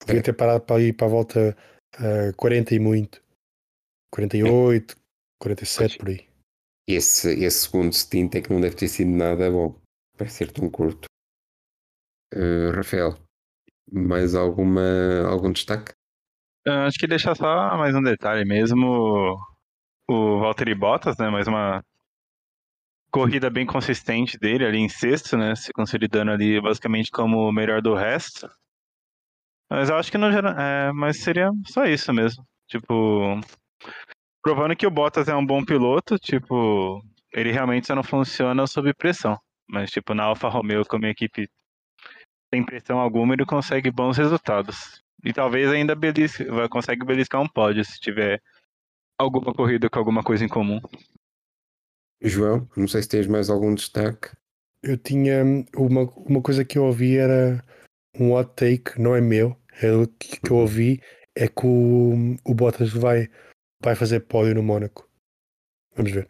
Devia é. ter parado para ir para a volta uh, 40 e muito. 48, é. 47 por aí. Esse, esse segundo stint é que não deve ter sido nada bom para ser tão curto. Uh, Rafael, mais alguma, algum destaque? Uh, acho que deixar só mais um detalhe mesmo. O Valtteri Bottas, né? Mais uma corrida bem consistente dele ali em sexto, né? Se consolidando ali basicamente como o melhor do resto. Mas eu acho que não. É, mas seria só isso mesmo. Tipo. Provando que o Bottas é um bom piloto, tipo, ele realmente só não funciona sob pressão. Mas, tipo, na Alfa Romeo, como a equipe sem pressão alguma, ele consegue bons resultados. E talvez ainda belisque, vai consegue beliscar um pódio se tiver alguma corrida com alguma coisa em comum. João, não sei se tens mais algum destaque. Eu tinha uma, uma coisa que eu ouvi era um hot take, não é meu, é o que, que eu ouvi é que o, o Bottas vai, vai fazer pódio no Mónaco. Vamos ver.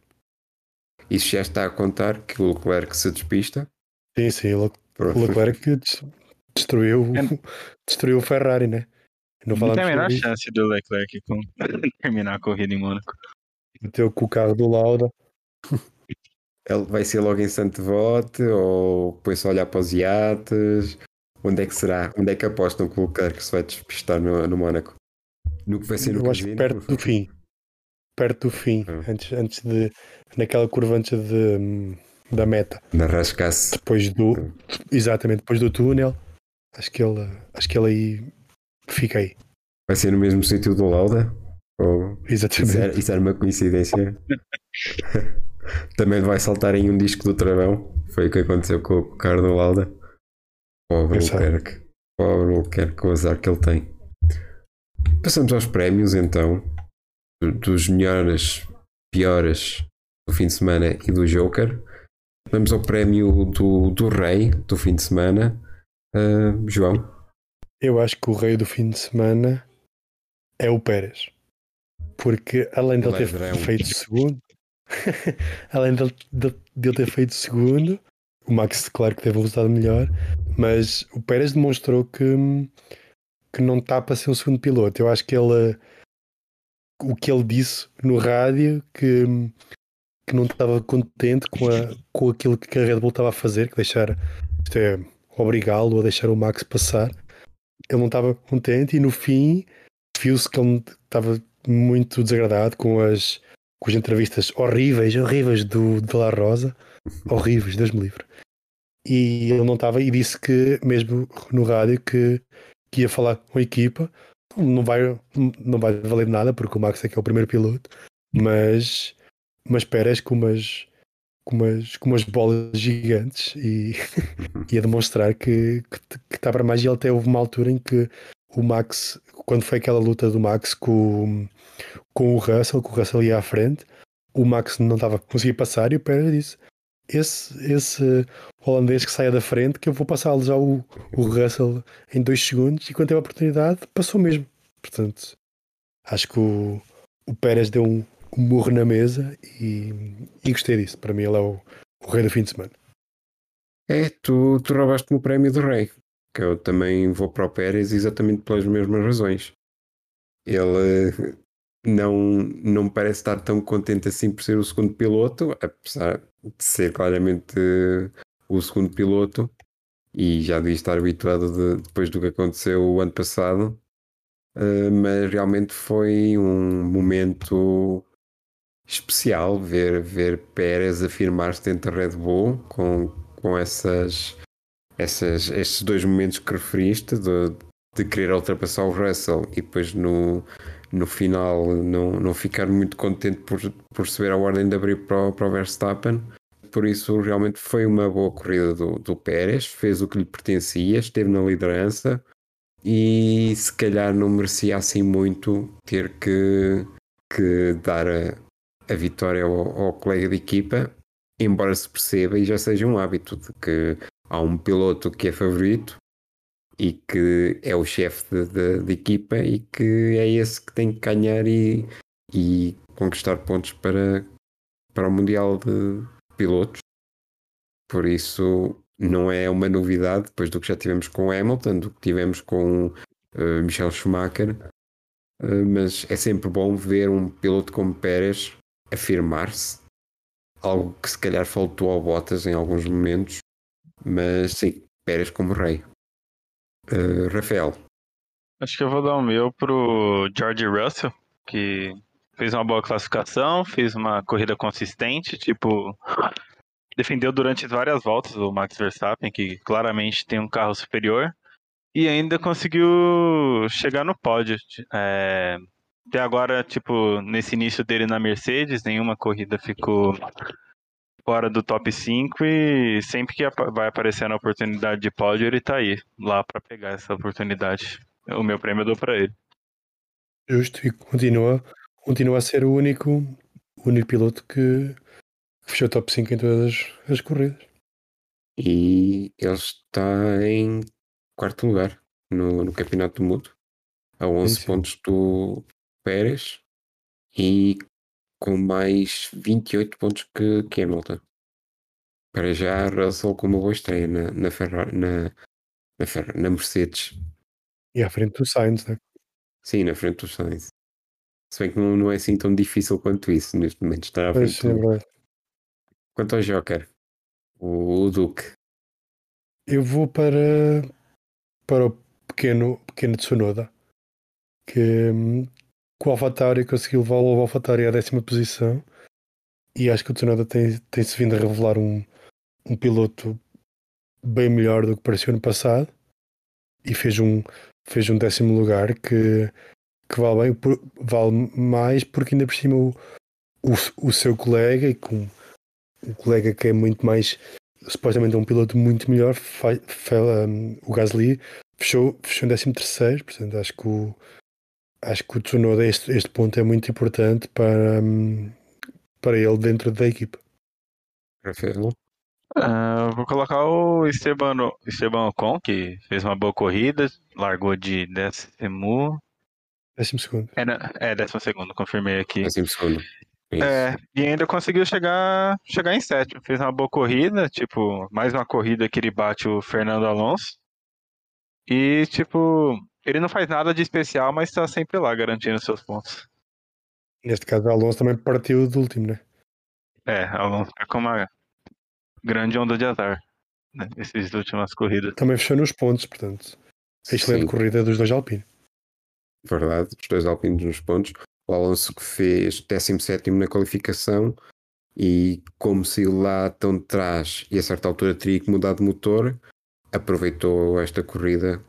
Isso já está a contar que o Leclerc se despista? Sim, sim, o, Leclerc destruiu, destruiu o Ferrari, né? Não, não tem a menor chance do Leclerc com... [LAUGHS] terminar a corrida em Mônaco. Meteu com o carro do Lauda. Vai ser logo em Santo Vote ou depois olhar para os iates? Onde é que será? Onde é que apostam que o Leclerc se vai despistar no, no Mónaco? No que vai ser no Eu acho que perto do fim. Perto do fim. Ah. Antes, antes de. Naquela curva antes de, da meta. Na rascasse. Depois do. Ah. Exatamente, depois do túnel. Acho que ele, acho que ele aí fica aí. Vai ser no mesmo sítio do Lauda? Ou Exatamente. Isso era, isso era uma coincidência. [LAUGHS] Também vai saltar em um disco do Travão. Foi o que aconteceu com o carro do Lauda. Pobre Leclerc. Pobre com o azar que ele tem. Passamos aos prémios então. Dos melhores, piores do fim de semana e do Joker. Vamos ao prémio do, do Rei do fim de semana. Uh, João. Eu acho que o Rei do fim de semana é o Pérez. Porque além de ele ter feito segundo, [LAUGHS] além de, de, de ele ter feito segundo, o Max, claro que teve um resultado melhor, mas o Pérez demonstrou que, que não está para ser um segundo piloto. Eu acho que ele o que ele disse no rádio que, que não estava contente com, a, com aquilo que a Red Bull estava a fazer, que deixar é obrigá-lo a deixar o Max passar. Ele não estava contente e no fim viu-se que ele estava muito desagradado com as, com as entrevistas horríveis, horríveis do de La Rosa horríveis, Deus me livre. E ele não estava e disse que, mesmo no rádio, que, que ia falar com a equipa. Não vai, não vai valer nada, porque o Max é que é o primeiro piloto, mas, mas Pérez com umas, com umas, com umas bolas gigantes e [LAUGHS] ia demonstrar que, que, que está para mais. E ele até houve uma altura em que o Max, quando foi aquela luta do Max com, com o Russell, que o Russell ia à frente, o Max não estava conseguir passar e o Pérez disse: esse, esse holandês que saia da frente, que eu vou passar já o, o Russell em dois segundos, e quando teve a oportunidade, passou mesmo. Portanto, acho que o, o Pérez deu um, um murro na mesa e, e gostei disso. Para mim, ele é o, o rei do fim de semana. É, tu, tu roubaste-me o prémio do rei, que eu também vou para o Pérez exatamente pelas mesmas razões. Ele não, não parece estar tão contente assim por ser o segundo piloto, apesar de ser claramente o segundo piloto e já devia estar habituado de, depois do que aconteceu o ano passado, uh, mas realmente foi um momento especial ver, ver Pérez afirmar-se dentro da Red Bull com, com essas, essas, esses dois momentos que referiste de, de querer ultrapassar o Russell e depois no, no final não, não ficar muito contente por, por receber a ordem de abrir para, para o Verstappen. Por isso, realmente foi uma boa corrida do, do Pérez, fez o que lhe pertencia, esteve na liderança e se calhar não merecia assim muito ter que, que dar a, a vitória ao, ao colega de equipa, embora se perceba e já seja um hábito de que há um piloto que é favorito e que é o chefe de, equipa e que é esse que tem que ganhar e, e conquistar pontos para, para o Mundial de Pilotos. Por isso não é uma novidade depois do que já tivemos com Hamilton, do que tivemos com uh, Michel Schumacher, uh, mas é sempre bom ver um piloto como Pérez afirmar-se, algo que se calhar faltou ao Bottas em alguns momentos, mas sim, Pérez como rei. Uh, Rafael. Acho que eu vou dar o meu pro George Russell, que fez uma boa classificação, fez uma corrida consistente, tipo, defendeu durante várias voltas o Max Verstappen, que claramente tem um carro superior, e ainda conseguiu chegar no pódio. É, até agora, tipo, nesse início dele na Mercedes, nenhuma corrida ficou fora do top 5 e sempre que vai aparecendo a oportunidade de pódio, ele tá aí, lá para pegar essa oportunidade. O meu prêmio eu dou para ele. Justo, e continua, continua a ser o único, o único piloto que fechou top 5 em todas as, as corridas. E ele está em quarto lugar no, no Campeonato do Mundo, a 11 sim, sim. pontos do Pérez e com mais 28 pontos que, que Hamilton. Para já, Russell com uma boa estreia na, na, Ferrari, na, na, Ferrari, na Mercedes. E à frente do Sainz, né? Sim, na frente do Sainz. Se bem que não, não é assim tão difícil quanto isso neste momento estar à frente. Do... Quanto ao Joker, o, o Duque. Eu vou para, para o pequeno, pequeno Tsunoda, que, hum, que o AlphaTauri conseguiu levar o AlphaTauri à décima posição. E acho que o Tsunoda tem, tem-se vindo a revelar um, um piloto bem melhor do que pareceu no passado. E fez um, fez um décimo lugar que, que vale bem, vale mais porque ainda por cima o, o, o seu colega e com o colega que é muito mais supostamente é um piloto muito melhor faz, um, o Gasly fechou, fechou em décimo terceiro. Portanto acho que o, acho que o Tsunoda, este, este ponto é muito importante para, hum, para ele dentro da equipa. Rafael? Uh, vou colocar o Esteban, Esteban Ocon, que fez uma boa corrida, largou de décimo. Décimo segundo. É, é décimo segundo, confirmei aqui. Décimo segundo. É, e ainda conseguiu chegar, chegar em sétimo. Fez uma boa corrida, tipo, mais uma corrida que ele bate o Fernando Alonso. E, tipo, ele não faz nada de especial, mas está sempre lá garantindo seus pontos. Neste caso, Alonso também partiu do último, né? É, Alonso é com uma grande onda de azar né, nessas últimas corridas. Também fechou nos pontos, portanto. Excelente Sim. corrida dos dois Alpine. Verdade, os dois Alpines nos pontos. O Alonso que fez 17 na qualificação e como saiu lá tão de trás e a certa altura teria que mudar de motor, aproveitou esta corrida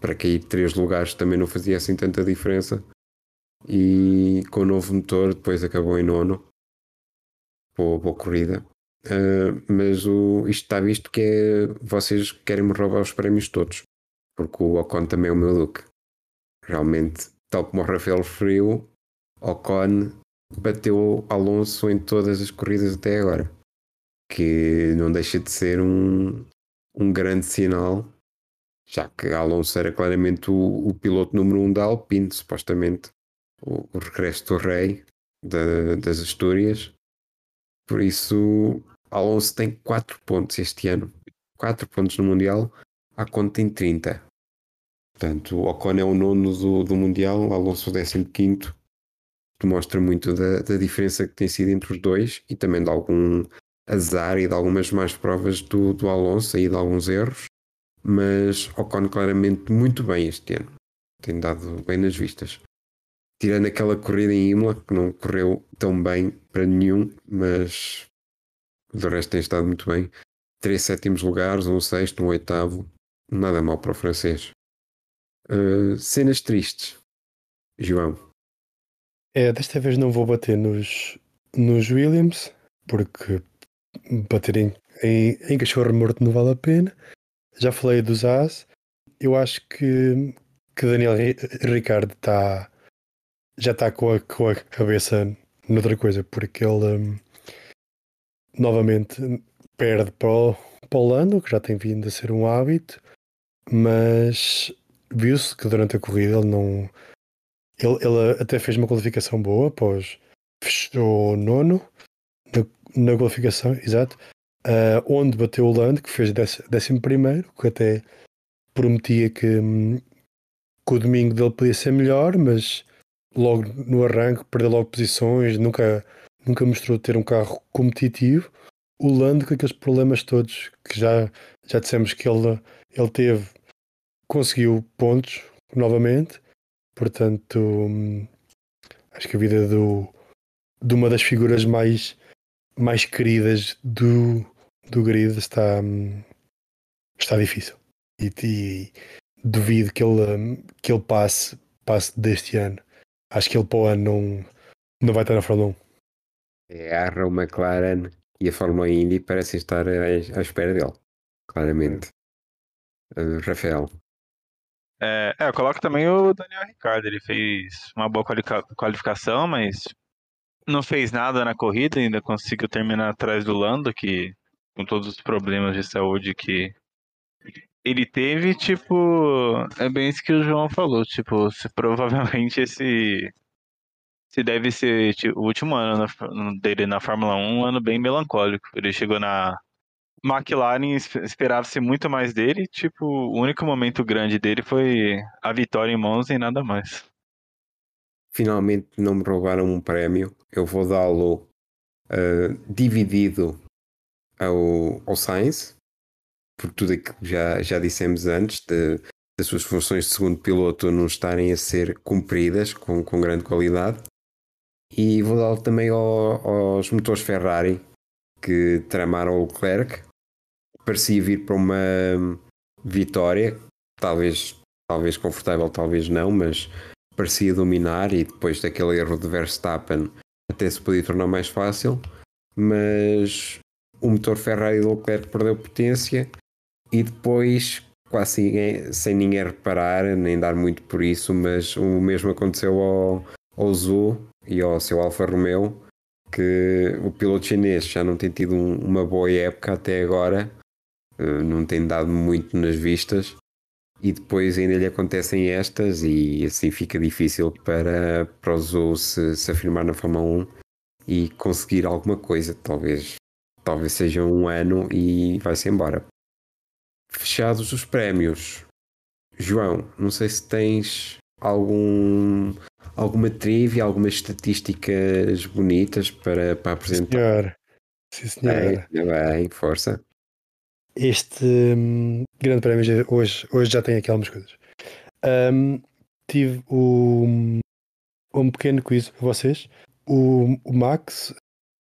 para cair três lugares também não fazia assim tanta diferença. E com o novo motor depois acabou em nono. Boa, boa corrida. Uh, mas o, isto está visto que é, vocês querem me roubar os prémios todos. Porque o Ocon também é o meu look. Realmente, tal como o Rafael referiu, Ocon bateu Alonso em todas as corridas até agora. Que não deixa de ser um, um grande sinal já que Alonso era claramente o, o piloto número um da Alpine, supostamente o, o regresso do rei da, das Astúrias. Por isso, Alonso tem 4 pontos este ano. 4 pontos no Mundial, a conta tem 30. Portanto, o Ocon é o nono do, do Mundial, Alonso o décimo quinto. Mostra muito da, da diferença que tem sido entre os dois e também de algum azar e de algumas más provas do, do Alonso e de alguns erros mas Ocon claramente muito bem este ano. Tem dado bem nas vistas. Tirando aquela corrida em Imola, que não correu tão bem para nenhum, mas do resto tem estado muito bem. Três sétimos lugares, um sexto, um oitavo. Nada mal para o francês. Uh, cenas tristes. João. É, desta vez não vou bater nos, nos Williams, porque bater em, em, em cachorro morto não vale a pena. Já falei dos As. Eu acho que, que Daniel Ricardo está já está com a, com a cabeça noutra coisa, porque ele um, novamente perde para o, para o Lando, que já tem vindo a ser um hábito, mas viu-se que durante a corrida ele não. Ele, ele até fez uma qualificação boa, após fechou nono na, na qualificação, exato, uh, onde bateu o Land, que fez décimo primeiro, que até prometia que, um, que o domingo dele podia ser melhor, mas logo no arranque perdeu logo posições, nunca, nunca mostrou ter um carro competitivo. O Land com aqueles problemas todos que já, já dissemos que ele, ele teve, conseguiu pontos novamente, portanto hum, acho que a vida do, de uma das figuras mais mais queridas do, do grid está, está difícil. E, e duvido que ele, hum, que ele passe, passe deste ano. Acho que ele para o ano não, não vai estar na Fórmula 1. É, a Arrow McLaren e a Fórmula Indy parecem estar à, à espera dele, claramente. Uh, Rafael. É, é, eu coloco também o Daniel Ricardo. Ele fez uma boa qualificação, mas não fez nada na corrida, ainda conseguiu terminar atrás do Lando, que com todos os problemas de saúde que ele teve, tipo, é bem isso que o João falou, tipo, se, [LAUGHS] provavelmente esse se deve ser tipo, o último ano na, dele na Fórmula 1, um ano bem melancólico. Ele chegou na McLaren, esperava-se muito mais dele, tipo, o único momento grande dele foi a vitória em Monza e nada mais. Finalmente não me roubaram um prémio, eu vou dá-lo uh, dividido ao, ao Sainz, por tudo aquilo que já, já dissemos antes, de, das suas funções de segundo piloto não estarem a ser cumpridas com, com grande qualidade. E vou dar também ao, aos motores Ferrari que tramaram o Leclerc. Parecia vir para uma vitória, talvez, talvez confortável, talvez não, mas parecia dominar e depois daquele erro de Verstappen até se podia tornar mais fácil. Mas o motor Ferrari do Leclerc perdeu potência e depois, quase ninguém, sem ninguém reparar, nem dar muito por isso, mas o mesmo aconteceu ao, ao Zhu e ao seu Alfa Romeo, que o piloto chinês já não tem tido um, uma boa época até agora, eh, não tem dado muito nas vistas, e depois ainda lhe acontecem estas, e assim fica difícil para, para o Zhu se, se afirmar na Fórmula 1 e conseguir alguma coisa, talvez talvez seja um ano e vai-se embora. Fechados os prémios. João, não sei se tens algum alguma trivia, algumas estatísticas bonitas para, para apresentar. Senhor. Sim, senhor. Bem, bem, força. Este um, grande prémio hoje, hoje já tem aqui algumas coisas. Um, tive um, um pequeno quiz para vocês. O, o Max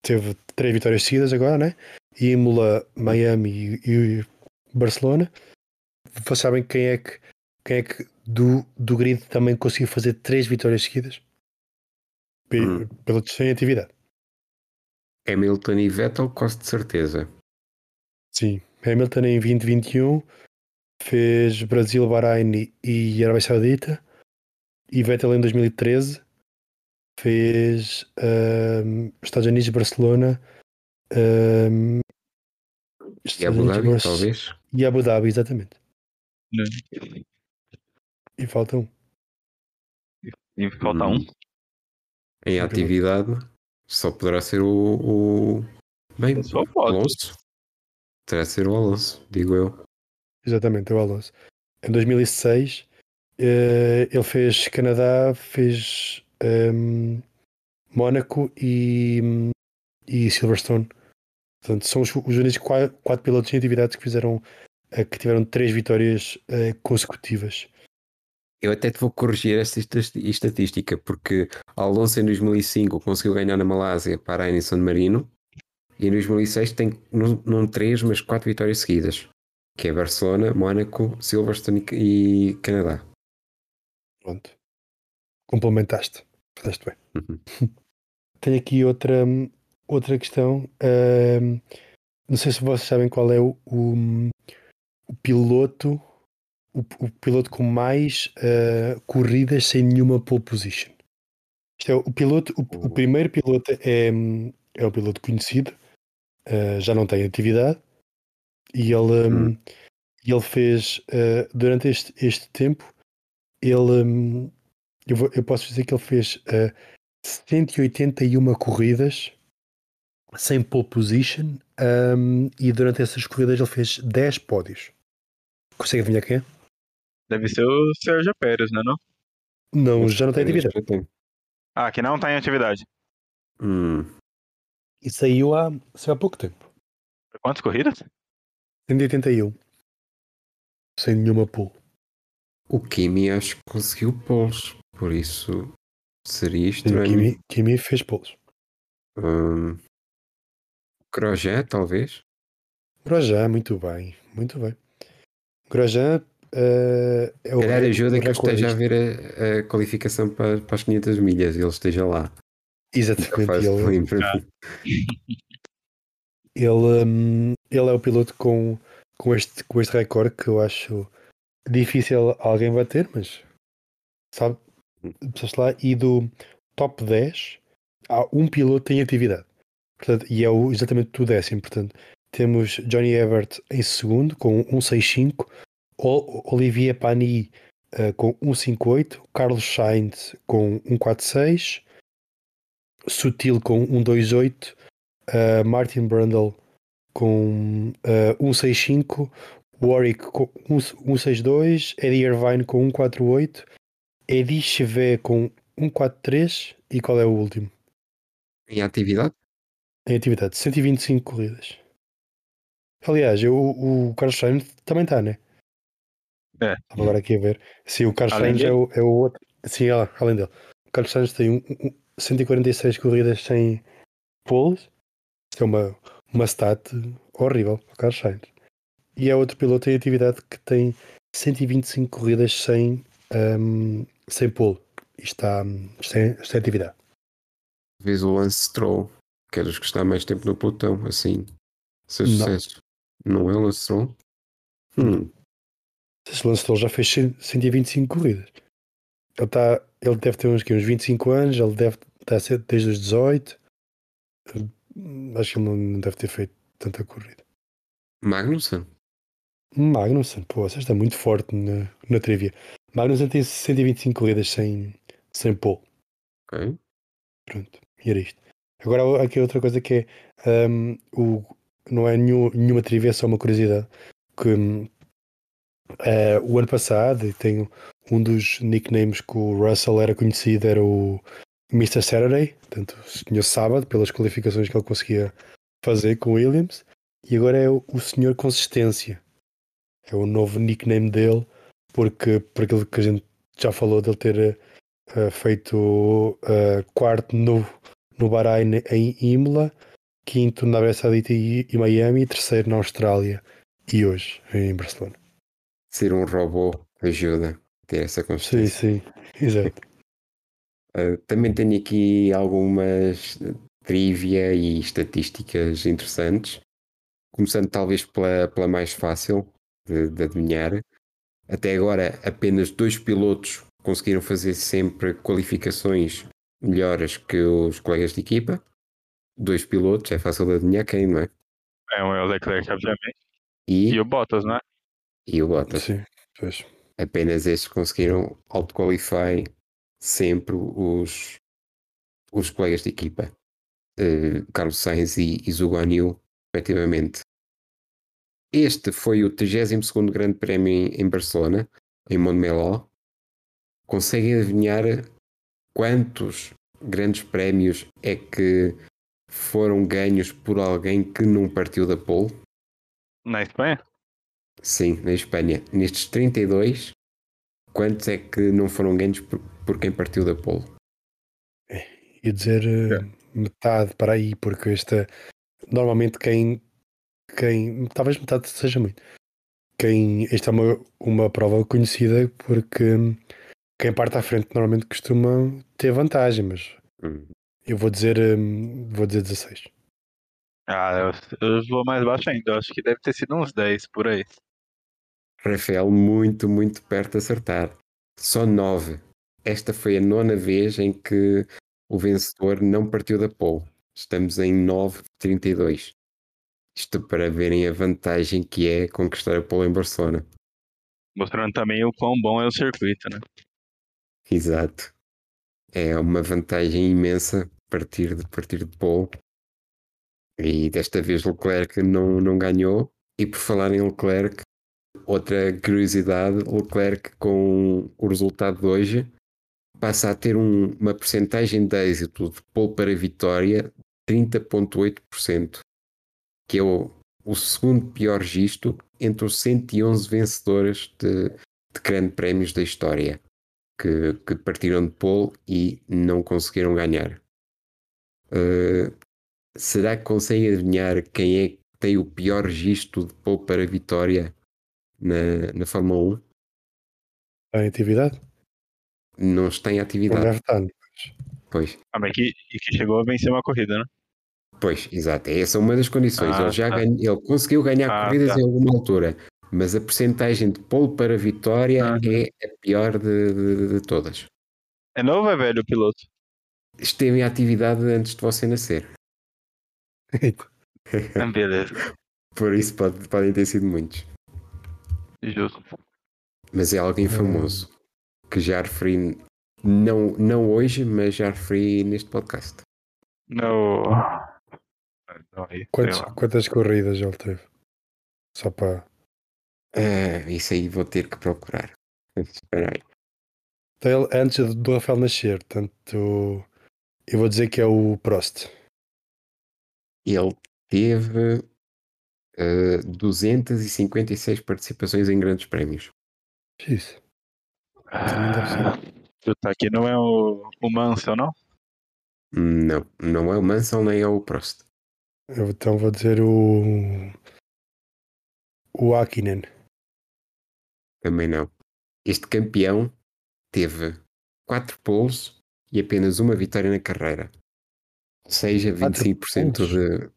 teve três vitórias seguidas agora, né? Imola, Miami e, e Barcelona. Vocês sabem quem é que, quem é que do, do grid também conseguiu fazer três vitórias seguidas? P hum. Pela sem atividade. Hamilton e Vettel, quase de certeza. Sim, Hamilton em 2021 fez Brasil, Bahrein e Arábia Saudita e Vettel em 2013 fez um, Estados Unidos, Barcelona um, e Abu Dhabi, Unidos, talvez. E Abu Dhabi, exatamente. Não. E falta um. E falta um. Em atividade só poderá ser o. o... Bem, só o Alonso. Terá de ser o Alonso, digo eu. Exatamente, o Alonso. Em 2006 eh, ele fez Canadá, fez um, Mónaco e, e Silverstone. Portanto, são os, os únicos quatro, quatro, pilotos em atividades que fizeram uh, que tiveram três vitórias uh, consecutivas. Eu até te vou corrigir esta estatística, porque Alonso em 2005 conseguiu ganhar na Malásia para a San Marino e em 2006 tem não, não três, mas quatro vitórias seguidas, que é Barcelona, Mónaco, Silverstone e Canadá. Pronto. Complementaste. Fizeste bem. Uhum. [LAUGHS] Tenho aqui outra, outra questão. Uh, não sei se vocês sabem qual é o, o, o piloto o, o, piloto com mais uh, corridas sem nenhuma pole position. Isto é, o piloto, o, o primeiro piloto é, é um piloto conhecido, uh, já não tem atividade, e ele, um, ele fez uh, durante este, este tempo, ele um, eu, vou, eu, posso dizer que ele fez uh, 181 corridas sem pole position um, e durante essas corridas ele fez 10 pódios. Consegue adivinhar quem é? Deve ser o Sérgio Pérez, né, não é não? Não, já não tem atividade. Ah, que não tá em atividade. Hum. E saiu há, saiu há pouco tempo. Quantas corridas? 181. Sem nenhuma pole. O Kimi acho que conseguiu poles, por isso seria estranho. Kimi, Kimi fez poles. Hum, Grosjean, talvez. Grosjean, muito bem, muito bem. Grosjean uh, é o. Calhar ajuda o que eu esteja a ver a, a qualificação para, para as 500 milhas e ele esteja lá. Exatamente. Ele. Ele, hum, ele é o piloto com, com, este, com este recorde que eu acho difícil alguém bater, mas sabe, pensaste lá, e do top 10 há um piloto em atividade. Portanto, e é o, exatamente o décimo. Portanto, temos Johnny Ebert em segundo com 165, O- Olivier Pani eh, com 158, Carlos Sainz com 146, Sutil com 128, eh, Martin Brundle com eh, 165, Warwick com 162, Eddie Irvine com 148, Eddie Chevet com 143 e qual é o último? Em atividade? Em atividade, 125 corridas. Aliás, eu- o, o Carlos Sainz também está, né? É. Estava agora aqui a ver. Sim, o Carlos Além Sainz é o, é o outro. Sim, é lá, além dele. O Carlos Sainz tem um, um- 146 corridas sem poles. Isto é uma, uma stat horrível para o Carlos Sainz. E é outro piloto em atividade que tem 125 corridas sem, ahm, sem pole. Isto está, é, isto é atividade. Vês o Lance Stroll, queres que está mais tempo no pelotão, assim, seu Não. sucesso. Não é o Lance Stroll? Hum, Esse Lance Stroll já fez 100 125 corridas. Ele, tá, ele deve ter uns, quê, uns 25 anos, ele deve estar a ser desde os 18. Acho que ele não- deve ter feito tanta corrida. Magnussen? Magnussen, pô, você está muito forte na, na trivia. Magnussen tem 125 corridas sem, sem pole. Ok. Pronto, e era isto. Agora há aqui outra coisa que é hum, o, não é nenhum- nenhuma trivia, é só uma curiosidade. Que hum, eh, o ano passado e tenho um dos nicknames que o Russell era conhecido era o Mr. Saturday, portanto, o Senhor Sábado, pelas qualificações que ele conseguia fazer com o Williams, e agora é o, o Senhor Consistência. É o novo nickname dele, porque por aquilo que a gente já falou dele ter eh, feito eh, quarto no, no Bahrein em Imola, quinto na Arábia Saudita e, e Miami, e terceiro na Austrália e hoje em Barcelona. Ser um robô ajuda a ter essa Sim, consistência. sim, exato. Uh, também tenho aqui algumas uh, trivia e estatísticas interessantes. Começando talvez pela, pela mais fácil de, de adivinhar. Até agora, apenas dois pilotos conseguiram fazer sempre qualificações melhores que os colegas de equipa. Dois pilotos, é fácil de adivinhar quem, não é? É o Leclerc, obviamente. E, E o Bottas, né? e o Bottas. Sim, pois. apenas estes conseguiram auto-qualify sempre os, os colegas de equipa. Eh, Carlos Sainz e, e Zhou Guanyu, respectivamente. Este foi o 32º Grande Prémio em, em Barcelona, em Montmeló. Conseguem adivinhar quantos grandes prémios é que foram ganhos por alguém que não partiu da pole? Na Espanha? Sim, na Espanha. Nestes 32, quantos é que não foram ganhos por, por quem partiu da pole? Ia dizer eh, metade para aí, porque esta normalmente quem, quem talvez metade seja muito. Quem, esta é uma, uma prova conhecida porque quem parte à frente normalmente costuma ter vantagem, mas Hum, eu vou dizer hum, vou dizer 16. Ah, eu, eu vou mais baixo ainda. Eu acho que deve ter sido uns 10 por aí. Rafael, muito, muito perto de acertar. Só 9. Esta foi a nona vez em que o vencedor não partiu da pole. Estamos em 9 de 32. Isto para verem a vantagem que é conquistar a pole em Barcelona. Mostrando também o quão bom é o circuito, né? Exato. É uma vantagem imensa partir de partir de pole. E desta vez Leclerc não, não ganhou. E por falar em Leclerc, outra curiosidade, Leclerc com o resultado de hoje passa a ter um- uma percentagem de êxito de pole para vitória 30.8%, que é o, o segundo pior registro entre os 111 vencedores de, de grandes prémios da história que, que partiram de pole e não conseguiram ganhar. Uh, será que conseguem adivinhar quem é que tem o pior registro de pole para vitória na, na Fórmula 1? Está em atividade? Não está em Não atividade. deve estar. né? Pois, Ah, mas que, e que chegou a vencer uma corrida, né? pois, exato. Essa é uma das condições. Ah, ele já tá. ganha- ele conseguiu ganhar Ah, corridas tá. em alguma altura, mas a percentagem de pole para vitória Uhum. é a pior de, de- de todas. É novo é velho o piloto? Esteve em atividade antes de você nascer. [LAUGHS] Ah, beleza. Por isso pode- podem ter sido muitos. Justo. Mas é alguém Hum. famoso que já referi, não, não hoje, mas já referi neste podcast. No. Não, quantas corridas ele teve? Só para. Ah, isso aí vou ter que procurar. Espera aí. Então, ele, antes do Rafael nascer, portanto, eu vou dizer que é o Prost. Ele teve ah, 256 participações em grandes prémios. Isso. Ser. Tu tá aqui, não é o, o Mansell, não? Não, não é o Mansell nem é o Prost. Eu então vou dizer o. O Akinen. Também não. Este campeão teve 4 poles e apenas uma vitória na carreira. Ou seja, Quatro 25% poles? de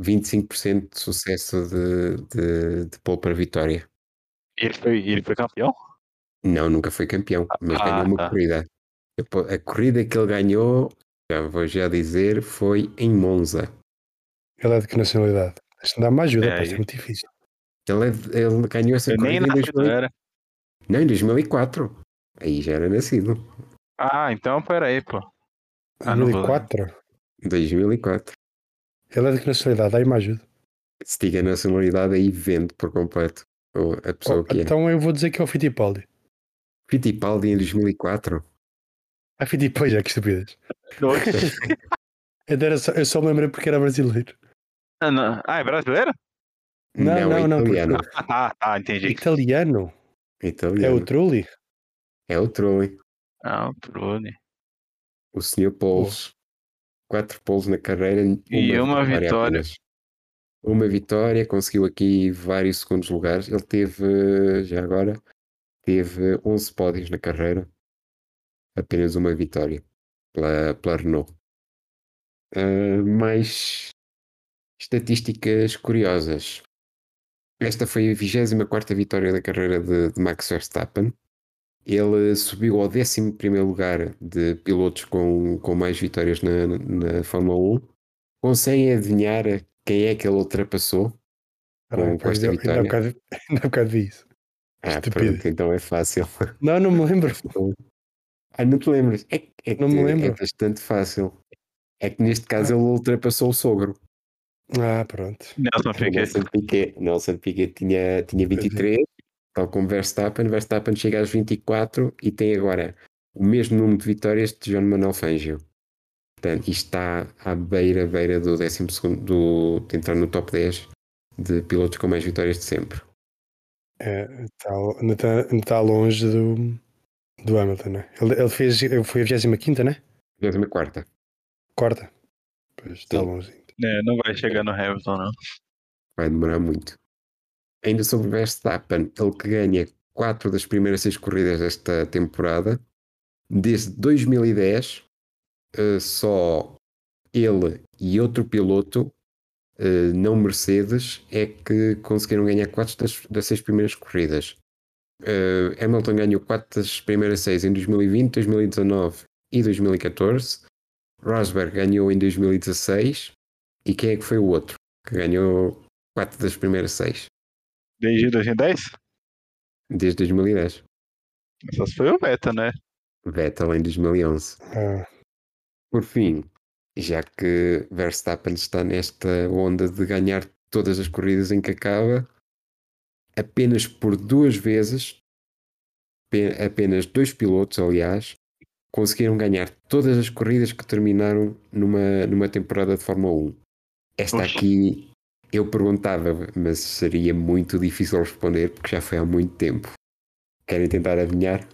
25% de sucesso de, de, de pole para vitória. E ele foi, e ele foi campeão? Não, nunca foi campeão, mas Ah, ganhou uma tá. corrida. A corrida que ele ganhou, já vou já dizer, foi em Monza. Ele é de que nacionalidade? Deixa-me dar uma ajuda, É, pode aí. ser muito difícil. Ele, é ele ganhou essa Eu corrida em, nascido 2000 era. não, em 2004. Aí já era nascido. Ah, então peraí, pô. Ah, não vou 2004? 2004. Ele é de que nacionalidade? Dá-me uma ajuda. Se diga nacionalidade, aí vende por completo a pessoa Oh, que é. então eu vou dizer que é o Fittipaldi. Fittipaldi em 2004. Ah, Fittipaldi, é que estupidez. [LAUGHS] Eu, era só, eu só me lembrei porque era brasileiro. Ah, não. Ah, é brasileiro? Não, é não, não, italiano. Ah, tá, tá, entendi. Italiano? É É italiano. o Trulli? É o Trulli. Ah, o Trone. O senhor Poles. Quatro poles na carreira. E uma vitória. apenas. Uma vitória, conseguiu aqui vários segundos lugares. Ele teve, já agora, teve 11 pódios na carreira. Apenas uma vitória pela, pela Renault. Ah, mais estatísticas curiosas. Esta foi a 24 vitória da carreira de, de Max Verstappen. Ele subiu ao 11 lugar de pilotos com, com mais vitórias na, na Fórmula 1. Conseguem adivinhar quem é que ele ultrapassou? Caralho, com esta vitória. bocado- [LAUGHS] Ainda há bocado vi isso. Ah, Estúpido. pronto, então é fácil. Não, não me lembro. Ah, não te lembras? É, é Não me que lembro. É bastante fácil. É que neste caso ele ultrapassou o sogro. Ah, pronto. Nelson Piquet. Nelson Piquet. Nelson Piquet tinha, tinha 23, tal como Verstappen. Verstappen chega aos 24 e tem agora o mesmo número de vitórias de João Manuel Fangio. Portanto, isto está à beira, beira do 12 do, de entrar no top 10 de pilotos com mais vitórias de sempre. É, tá, ainda está ainda tá longe do, do Hamilton, né? Ele, ele fez, ele foi a 25, né? 24. Quarta. Pois está Sim. longe. É, não vai chegar no Hamilton, não. Vai demorar muito. Ainda sobre Verstappen, ele que ganha 4 das primeiras 6 corridas desta temporada. Desde 2010, eh, só ele e outro piloto, eh, não Mercedes, é que conseguiram ganhar 4 das, das 6 primeiras corridas. Eh, Hamilton ganhou 4 das primeiras 6 em 2020, 2019 e 2014. Rosberg ganhou em 2016. E quem é que foi o outro? Que ganhou 4 das primeiras 6 Desde 2010? desde 2010. Só se foi o Beta, né? Vettel em 2011. Ah, Por fim, já que Verstappen está nesta onda de ganhar todas as corridas em que acaba, apenas por duas vezes, pe- apenas dois pilotos, aliás, conseguiram ganhar todas as corridas que terminaram numa, numa temporada de Fórmula 1. Esta Oxe. aqui eu perguntava, mas seria muito difícil responder porque já foi há muito tempo. Querem tentar adivinhar?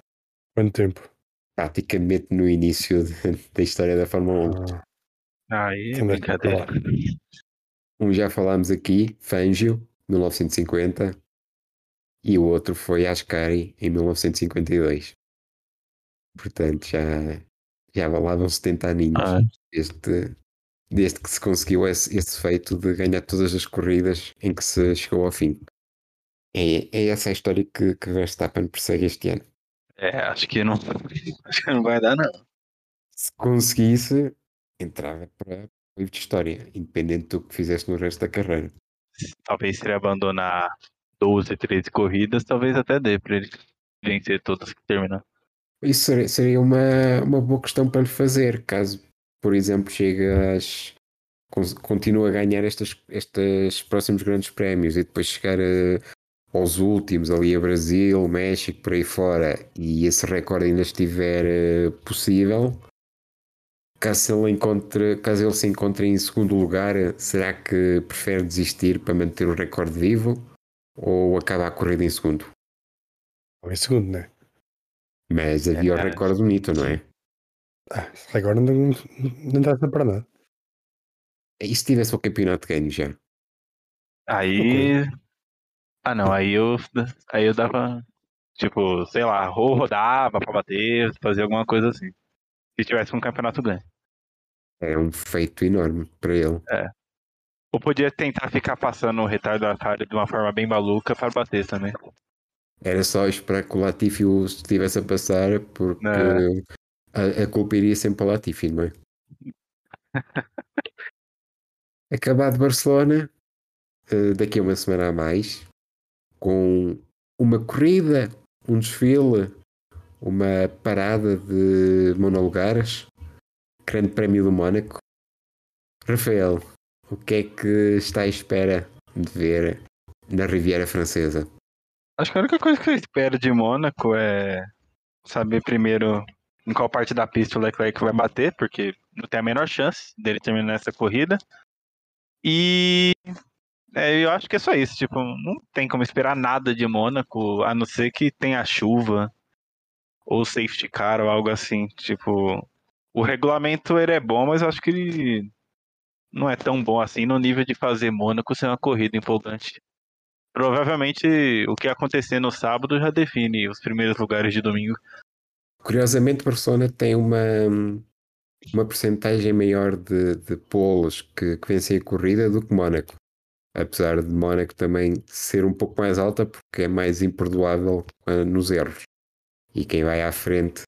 quanto tempo? Praticamente no início de- da história da Fórmula 1. Ah, Aí é é brincadeira. falar? Um já falámos aqui, Fangio, 1950, e o outro foi Ascari, em 1952. Portanto, já, já valavam 70 aninhos Ah, desde, desde que se conseguiu esse, esse feito de ganhar todas as corridas em que se chegou ao fim. É, é essa a história que, que Verstappen persegue este ano. é, acho que não. [LAUGHS] Acho que não vai dar, não. Se conseguisse, entrava para o livro de história, independente do que fizesse no resto da carreira. Talvez se ele abandonar 12, 13 corridas, talvez até dê pra ele vencer todas que terminar. Isso seria, uma, uma boa questão para lhe fazer, caso, por exemplo, chegue às. con- continue a ganhar estas, estes próximos grandes prémios e depois chegar a- aos últimos, ali a Brasil, México, por aí fora, e esse recorde ainda estiver eh, possível. Caso ele, encontre, caso ele se encontre em segundo lugar, será que prefere desistir para manter o recorde vivo ou acaba a corrida em segundo? Ou em segundo, né? Mas havia o É. recorde bonito, não é? Ah, agora não, não, não dá para nada. E se tivesse o campeonato de ganho já? Aí. Ah não, aí eu. Aí eu dava. Tipo, sei lá, rodava pra bater, fazia alguma coisa assim. Se tivesse um campeonato ganho. É um feito enorme para ele. Ou podia tentar ficar passando o retardatário de uma forma bem maluca para bater também. Era só esperar que o Latifi o estivesse a passar, porque É. a, a culpa iria sempre para o Latifi, não é? [LAUGHS] Acabado Barcelona, eh, daqui a uma semana a mais, com uma corrida, um desfile, uma parada de monolugares, Grande Prémio do Mónaco. Rafael, o que é que está à espera de ver na Riviera Francesa? Acho que a única coisa que eu espero de Mônaco é saber primeiro em qual parte da pista o Leclerc vai bater, porque não tem a menor chance dele terminar essa corrida. E é, eu acho que é só isso, tipo, não tem como esperar nada de Mônaco, a não ser que tenha chuva ou safety car ou algo assim, tipo, o regulamento ele é bom, mas acho que ele não é tão bom assim no nível de fazer Mônaco ser uma corrida empolgante. Provavelmente o que acontecer no sábado já define os primeiros lugares de domingo. Curiosamente, Barcelona tem uma, uma percentagem maior de, de polos que, que vencem a corrida do que Mónaco. Apesar de Mónaco também ser um pouco mais alta, porque é mais imperdoável ah, nos erros. E quem vai à frente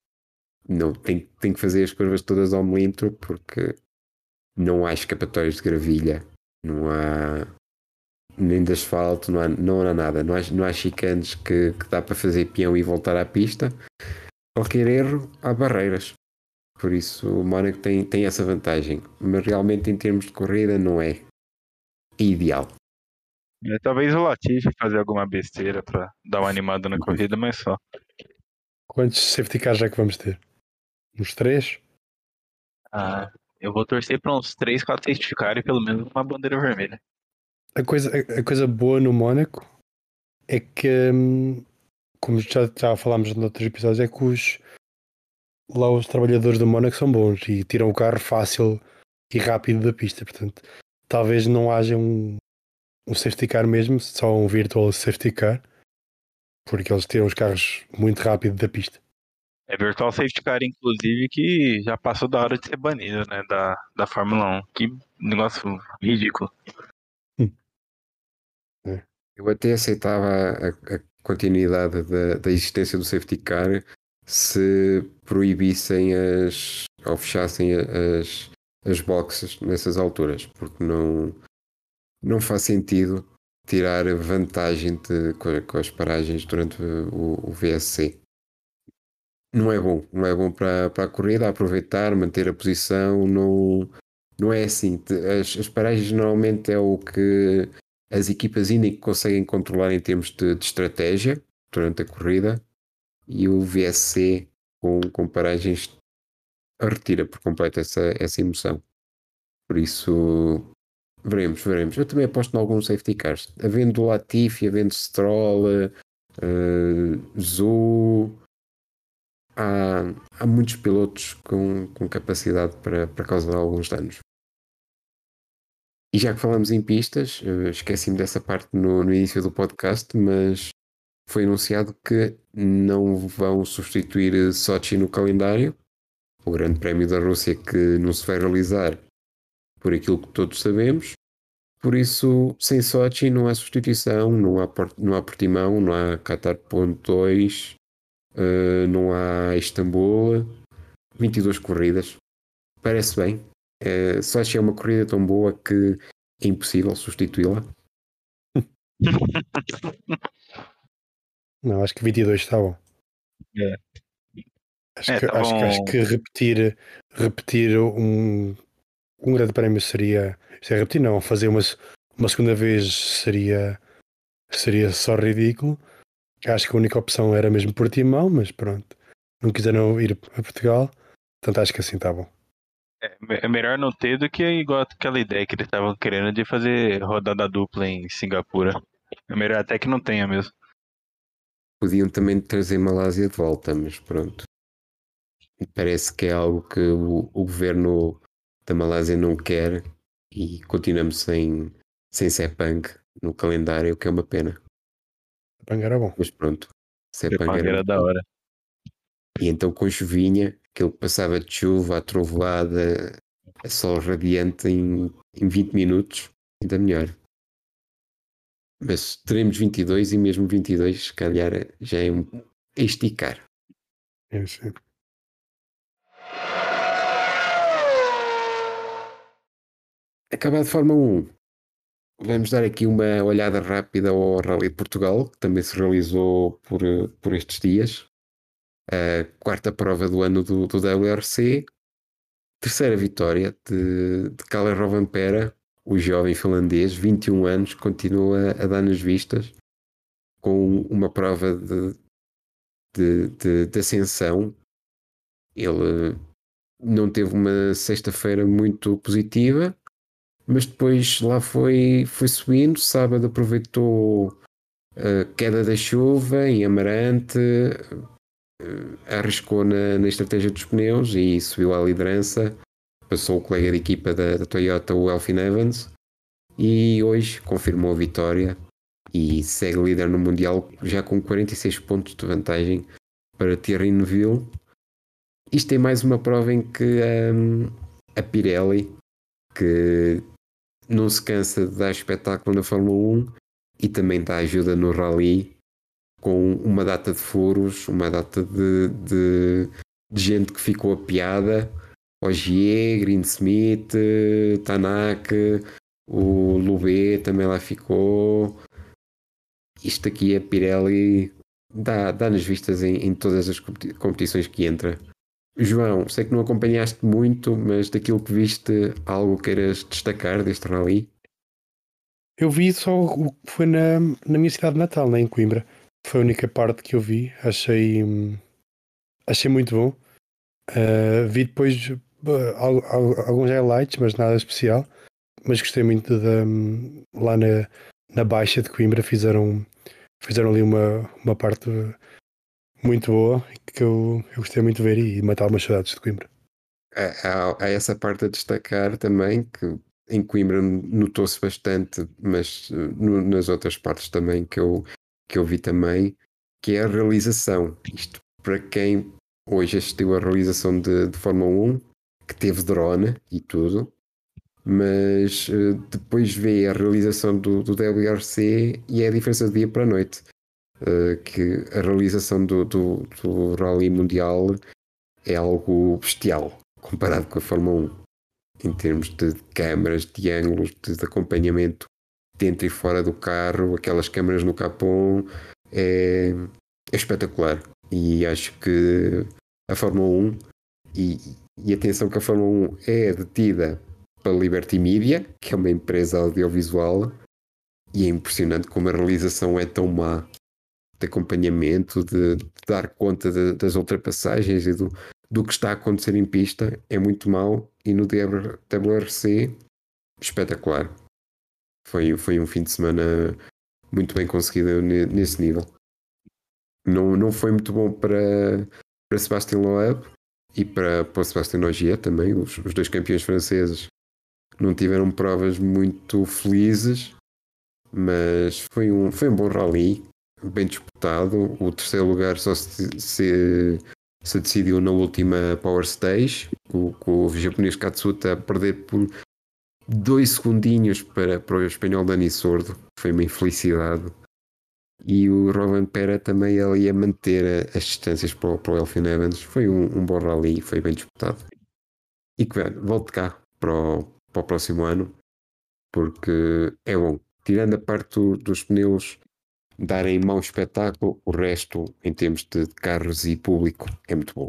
não, tem, tem que fazer as curvas todas ao milímetro, porque não há escapatórios de gravilha, não há nem de asfalto, não há, não há nada. Não há, não há chicanes que, que dá para fazer peão e voltar à pista qualquer erro, há barreiras. Por isso o Mónaco tem, tem essa vantagem. Mas realmente em termos de corrida não é ideal. É, Talvez o Latifi fazer alguma besteira pra dar uma animada na corrida, mas só. Quantos safety cars já que vamos ter? Uns três? Ah, eu vou torcer pra uns 3, 4 safety car e pelo menos uma bandeira vermelha. A coisa, a, a coisa boa no Mónaco é que, hum, como já, já falámos noutros episódios, é que os, lá os trabalhadores do Mónaco são bons e tiram o carro fácil e rápido da pista. Portanto, talvez não haja um, um safety car mesmo, só um virtual safety car, porque eles tiram os carros muito rápido da pista. É virtual safety car, inclusive, que já passou da hora de ser banido, né? Da, da Fórmula 1. Que negócio ridículo. Eu até aceitava a, a continuidade da, da existência do safety car se proibissem as ou fechassem as, as boxes nessas alturas, porque não, não faz sentido tirar vantagem de, com, com as paragens durante o, o VSC. Não é bom, não é bom para, para a corrida, aproveitar, manter a posição, não, não é assim. As, as paragens normalmente é o que as equipas ainda conseguem controlar em termos de, de estratégia durante a corrida e o VSC com, com paragens retira por completo essa, essa emoção. Por isso, veremos, veremos. Eu também aposto em alguns safety cars. Havendo Latifi, havendo Stroll, uh, Zu, há, há muitos pilotos com, com capacidade para, para causar alguns danos. E já que falamos em pistas, eh, esqueci-me dessa parte no, no início do podcast, mas foi anunciado que não vão substituir Sochi no calendário, o Grande Prémio da Rússia que não se vai realizar por aquilo que todos sabemos. Por isso, sem Sochi não há substituição, não há, não há Portimão, não há Qatar.2, uh, não há Istambul. 22 corridas. Parece bem. Uh, Sochi é uma corrida tão boa que é impossível substituí-la. Não, acho que 22 está bom. É. Acho, é, que, tá acho, que, acho que repetir, repetir um, um grande prémio seria. Se é repetir, não, fazer uma, uma segunda vez seria, seria só ridículo. Acho que a única opção era mesmo Portimão, mas pronto. Não quiseram ir a Portugal, portanto acho que assim está bom. É, é melhor não ter do que igual aquela ideia que eles estavam querendo de fazer rodada dupla em Singapura. É melhor até que não tenha mesmo. Podiam também trazer Malásia de volta, mas pronto. Parece que é algo que o, o governo da Malásia não quer e continuamos sem, sem Sepang no calendário, o que é uma pena. Sepang era bom. Mas pronto, Sepang, Sepang era, era da hora. E então com chuvinha, aquele que passava de chuva, a trovoada, a sol radiante em, em 20 minutos, ainda melhor. Mas teremos 22 e mesmo 22, se calhar, já é um esticar. É, sim. Acabado de Fórmula 1, vamos dar aqui uma olhada rápida ao Rally de Portugal, que também se realizou por, por estes dias. A quarta prova do ano do, do WRC. Terceira vitória de, de Kalle Rovanpera, o jovem finlandês, 21 anos, continua a dar nas vistas com uma prova de, de, de, de ascensão. Ele não teve uma sexta-feira muito positiva, mas depois lá foi, foi subindo. Sábado aproveitou a queda da chuva em Amarante, eh, arriscou na, na estratégia dos pneus e subiu à liderança. Passou o colega de equipa da, da Toyota, o Elfin Evans, e hoje confirmou a vitória e segue líder no Mundial já com 46 pontos de vantagem para Thierry Neuville. Isto é mais uma prova em que um, a Pirelli, que não se cansa de dar espetáculo na Fórmula 1 e também dá ajuda no Rally com uma data de furos, uma data de, de, de gente que ficou a piada. Ogier, Greensmith, Tanaka, o Lubê também lá ficou. Isto aqui, a Pirelli, dá, dá nas vistas em, em todas as competições que entra. João, sei que não acompanhaste muito, mas daquilo que viste, algo queiras destacar deste rally? Eu vi só o que foi na, na minha cidade natal, né, em Coimbra. Foi a única parte que eu vi. Achei, achei muito bom. Uh, vi depois uh, alguns highlights, mas nada especial. Mas gostei muito da. Lá na, na Baixa de Coimbra fizeram, fizeram ali uma, uma parte muito boa que eu, eu gostei muito de ver e matar umas saudades de Coimbra. Há, há, essa parte a destacar também que em Coimbra notou-se bastante, mas eh, no, nas outras partes também que eu, que eu vi também, que é a realização. Isto para quem hoje assistiu à realização de, de Fórmula 1, que teve drone e tudo, mas uh, depois vê a realização do, do WRC e é a diferença de dia para a noite. Uh, que a realização do, do, do Rally Mundial é algo bestial comparado com a Fórmula 1 em termos de câmaras, de ângulos, de, de acompanhamento dentro e fora do carro, aquelas câmaras no capô é, é espetacular e acho que a Fórmula 1 e, e atenção que a Fórmula 1 é detida pela Liberty Media, que é uma empresa audiovisual, e é impressionante como a realização é tão má de acompanhamento, de, de dar conta de, das ultrapassagens e do, do que está a acontecer em pista é muito mau e no WRC espetacular. Foi, foi um fim de semana muito bem conseguido nesse nível. Não, não foi muito bom para, para Sebastian Loeb e para, para Sebastian Ogier também, os, os dois campeões franceses não tiveram provas muito felizes, mas foi um, foi um bom rally, bem disputado. O terceiro lugar só se, se, se decidiu na última Power Stage, com, com o japonês Katsuta a perder por dois segundinhos para, para o espanhol Dani Sordo, foi uma infelicidade. E o Roland Pera também ali a manter as distâncias para o, para o Elfin Evans. Foi um, um bom rally, foi bem disputado. E que volte cá para o, para o próximo ano, porque é bom. Tirando a parte do, dos pneus darem mau espetáculo, o resto, em termos de carros e público, é muito bom.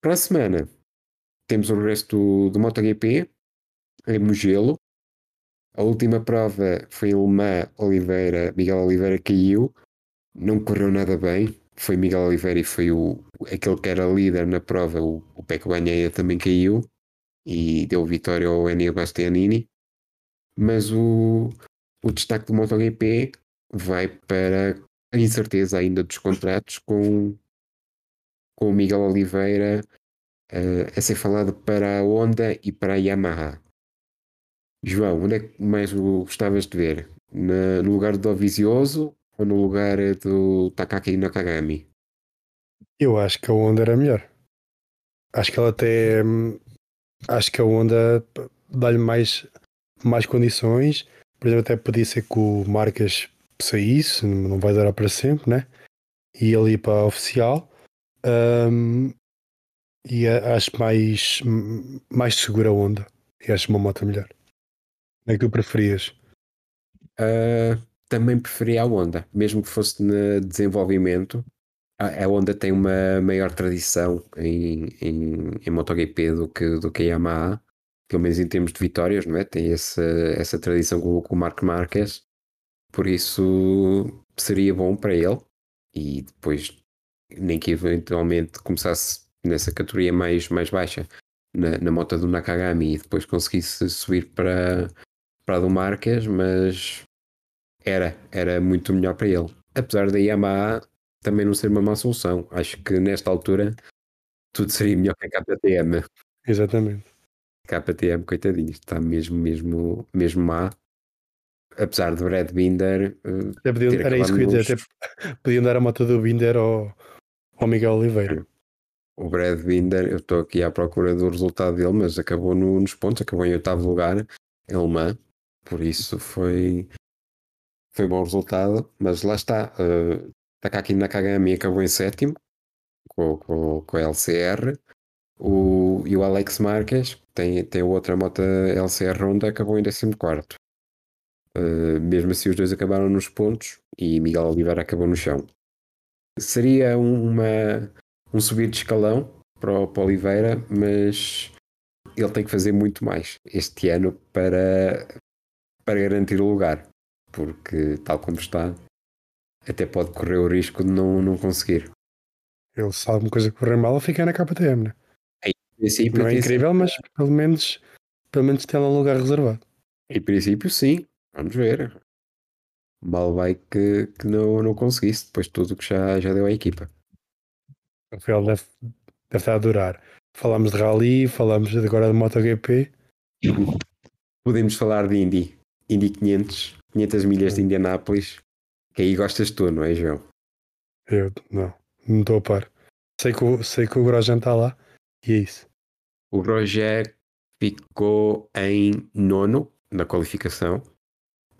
Para a semana, temos o resto do, MotoGP, em Mugello. A última prova foi em Le Oliveira, Miguel Oliveira caiu, não correu nada bem. Foi Miguel Oliveira e foi o, aquele que era líder na prova, o, o Peco Banheia também caiu e deu vitória ao Enio Bastianini. Mas o, o destaque do MotoGP vai para a incerteza ainda dos contratos com, com o Miguel Oliveira uh, a ser falado para a Honda e para a Yamaha. João, onde é que mais gostavas de ver? Na, no lugar do Dovizioso ou no lugar do Takaki Nakagami? Eu acho que a Honda era melhor. Acho que ela até. Acho que a Honda dá-lhe mais, mais condições. Por exemplo, até podia ser que o Marcas saísse, não vai durar para sempre, né? E ir para a oficial. Um, e acho mais, mais segura a Honda. E acho uma moto melhor. É que tu preferias? Uh, também preferia a Honda, mesmo que fosse no desenvolvimento. A, a Honda tem uma maior tradição em, em, em MotoGP do que, do que a Yamaha, pelo menos em termos de vitórias, não é? Tem essa, essa tradição com, com o Marco Marques, por isso seria bom para ele. E depois, nem que eventualmente começasse nessa categoria mais, mais baixa, na, na moto do Nakagami, e depois conseguisse subir para, para a do Marques, mas era, era muito melhor para ele. Apesar da Yamaha também não ser uma má solução. Acho que nesta altura tudo seria melhor que a KTM. Exatamente. KTM, coitadinho, está mesmo, mesmo, mesmo má. Apesar de Brad Binder. Uh, podiam, era isso que eu ia dizer. [LAUGHS] Podiam dar a moto do Binder ao, ao Miguel Oliveira. O Brad Binder, eu estou aqui à procura do resultado dele, mas acabou no, nos pontos, acabou em oitavo lugar em Le Mans. Por isso foi, foi bom resultado, mas lá está. Uh, Takaki Nakagami acabou em sétimo com, com, com a LCR. O, e o Alex Marques tem, tem outra moto LCR Honda, acabou em 14. Uh, mesmo assim, os dois acabaram nos pontos e Miguel Oliveira acabou no chão. Seria uma, um subir de escalão para o, para Oliveira, mas ele tem que fazer muito mais este ano para, para garantir o lugar, porque tal como está, até pode correr o risco de não, não conseguir. Ele sabe uma coisa correr mal, fica na KTM, né? Princípio, não é incrível, mas pelo menos, pelo menos tem lá um lugar reservado. Em princípio, sim. Vamos ver. Mal vai que, que não, não conseguisse, depois de tudo que já, já deu à equipa. O Rafael deve, deve estar a adorar. Falámos de Rally, falámos agora de MotoGP. Podemos falar de Indy. Indy 500, 500 milhas de Indianápolis. Que aí gostas tu, não é, João? Eu não, não estou a par. Sei que, o, sei que o Grosjean está lá e é isso. O Roger ficou em nono na qualificação,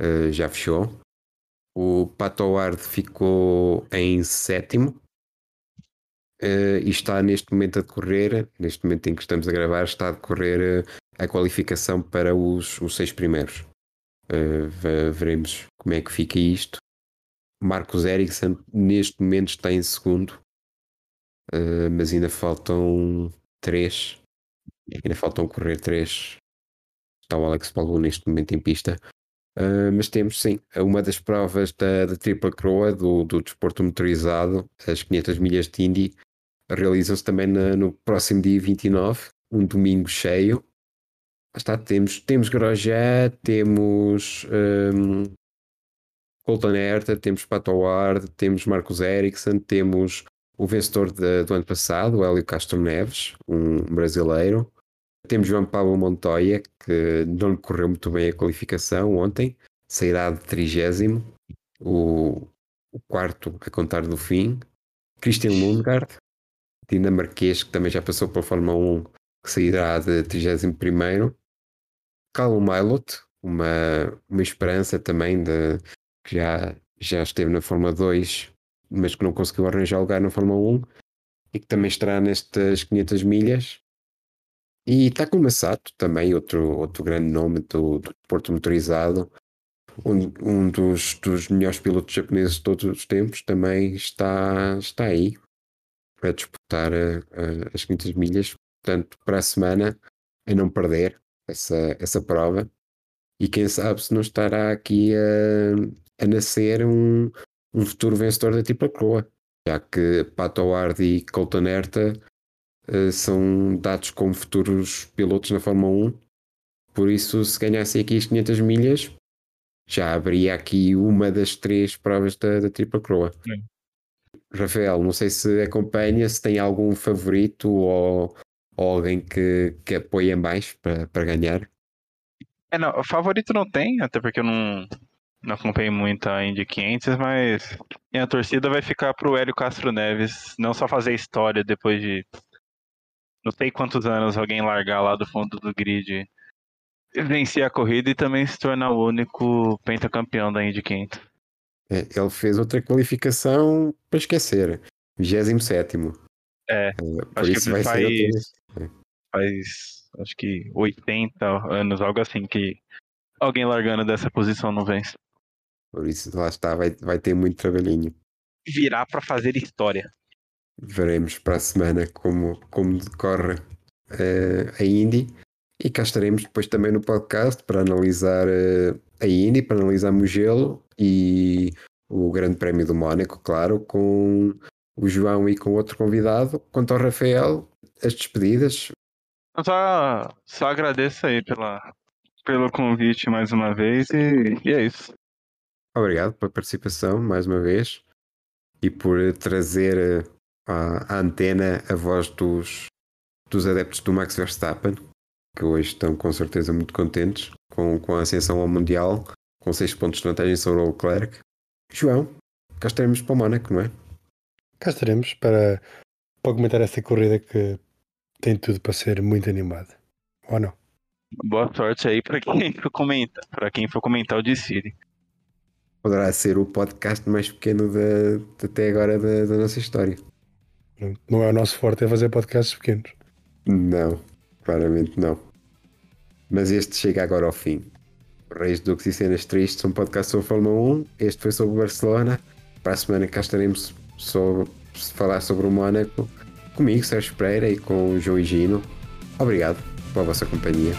uh, já fechou. O Pato Ward ficou em sétimo uh, e está neste momento a decorrer, neste momento em que estamos a gravar, está a decorrer uh, a qualificação para os, os seis primeiros. Veremos como é que fica isto. Marcos Ericsson neste momento está em segundo, mas ainda faltam três. Ainda faltam correr três. Está o Alex Paulo neste momento em pista. Uh, mas temos sim uma das provas da, da tripla coroa do, do desporto motorizado, as 500 milhas de Indy, realizam-se também na, no próximo dia 29, um domingo cheio. Está, temos, temos Grosjean, temos um, Colton Herta, temos Pato Ward, temos Marcos Ericsson, temos o vencedor de, do ano passado, o Hélio Castro Neves, um brasileiro. Temos João Paulo Montoya, que não lhe correu muito bem a qualificação ontem, sairá de trigésimo, o, o quarto a contar do fim. Christian Lundgaard, dinamarquês, que também já passou pela Fórmula 1, que sairá de 31 Callum Milot, uma, uma esperança também de que já, já esteve na Fórmula 2, mas que não conseguiu arranjar lugar na Fórmula 1 e que também estará nestas 500 milhas. E Takuma Sato, também outro, outro grande nome do, do desporto motorizado, um, um dos, dos melhores pilotos japoneses de todos os tempos, também está, está aí para disputar a, a, as 500 milhas. Portanto, para a semana, a não perder essa, essa prova. E quem sabe se não estará aqui a, a nascer um, um futuro vencedor da tripla coroa, já que Pato Ward e Colton Herta são dados como futuros pilotos na Fórmula 1. Por isso, se ganhassem aqui as 500 milhas, já haveria aqui uma das três provas da, da tripla coroa. Rafael, não sei se acompanha, se tem algum favorito ou, ou alguém que, que apoia mais para, para ganhar. É, não, favorito não tem, até porque eu não, não acompanho muito a Indy 500, mas a torcida vai ficar pro Hélio Castro Neves não só fazer história depois de não sei quantos anos alguém largar lá do fundo do grid, vencer a corrida e também se tornar o único pentacampeão da Indy 500. É, ele fez outra qualificação para esquecer, 27 é, é, por isso vai faz, ser faz acho que 80 anos, algo assim, que alguém largando dessa posição não vence. Por isso, lá está, vai, vai ter muito trabalhinho. Virar para fazer história. Veremos para a semana como, como decorre uh, a Indy. E cá estaremos depois também no podcast para analisar uh, a Indy, para analisar Mugello e o Grande Prémio do Mónaco, claro, com o João e com outro convidado. Quanto ao Rafael, as despedidas, só, só agradeço aí pela, pelo convite mais uma vez e, e é isso. Obrigado pela participação mais uma vez e por trazer à, antena a voz dos, dos adeptos do Max Verstappen, que hoje estão com certeza muito contentes com, com a ascensão ao Mundial, com 6 pontos de vantagem sobre o Leclerc. João, cá estaremos para o Mónaco, não é? Cá estaremos para, para comentar essa corrida que tem tudo para ser muito animado. Ou não? Boa sorte aí para quem for comentar, para quem for comentar o Decide. Poderá ser o podcast mais pequeno de, de até agora da, da, nossa história. Não, é o nosso forte é fazer podcasts pequenos. Não, claramente não. Mas este chega agora ao fim. Reis Duques e Cenas Tristes, um podcast sobre Fórmula 1. Este foi sobre Barcelona. Para a semana cá estaremos sobre falar sobre o Mónaco comigo, Sérgio Pereira, e com o João Higino. Obrigado pela vossa companhia.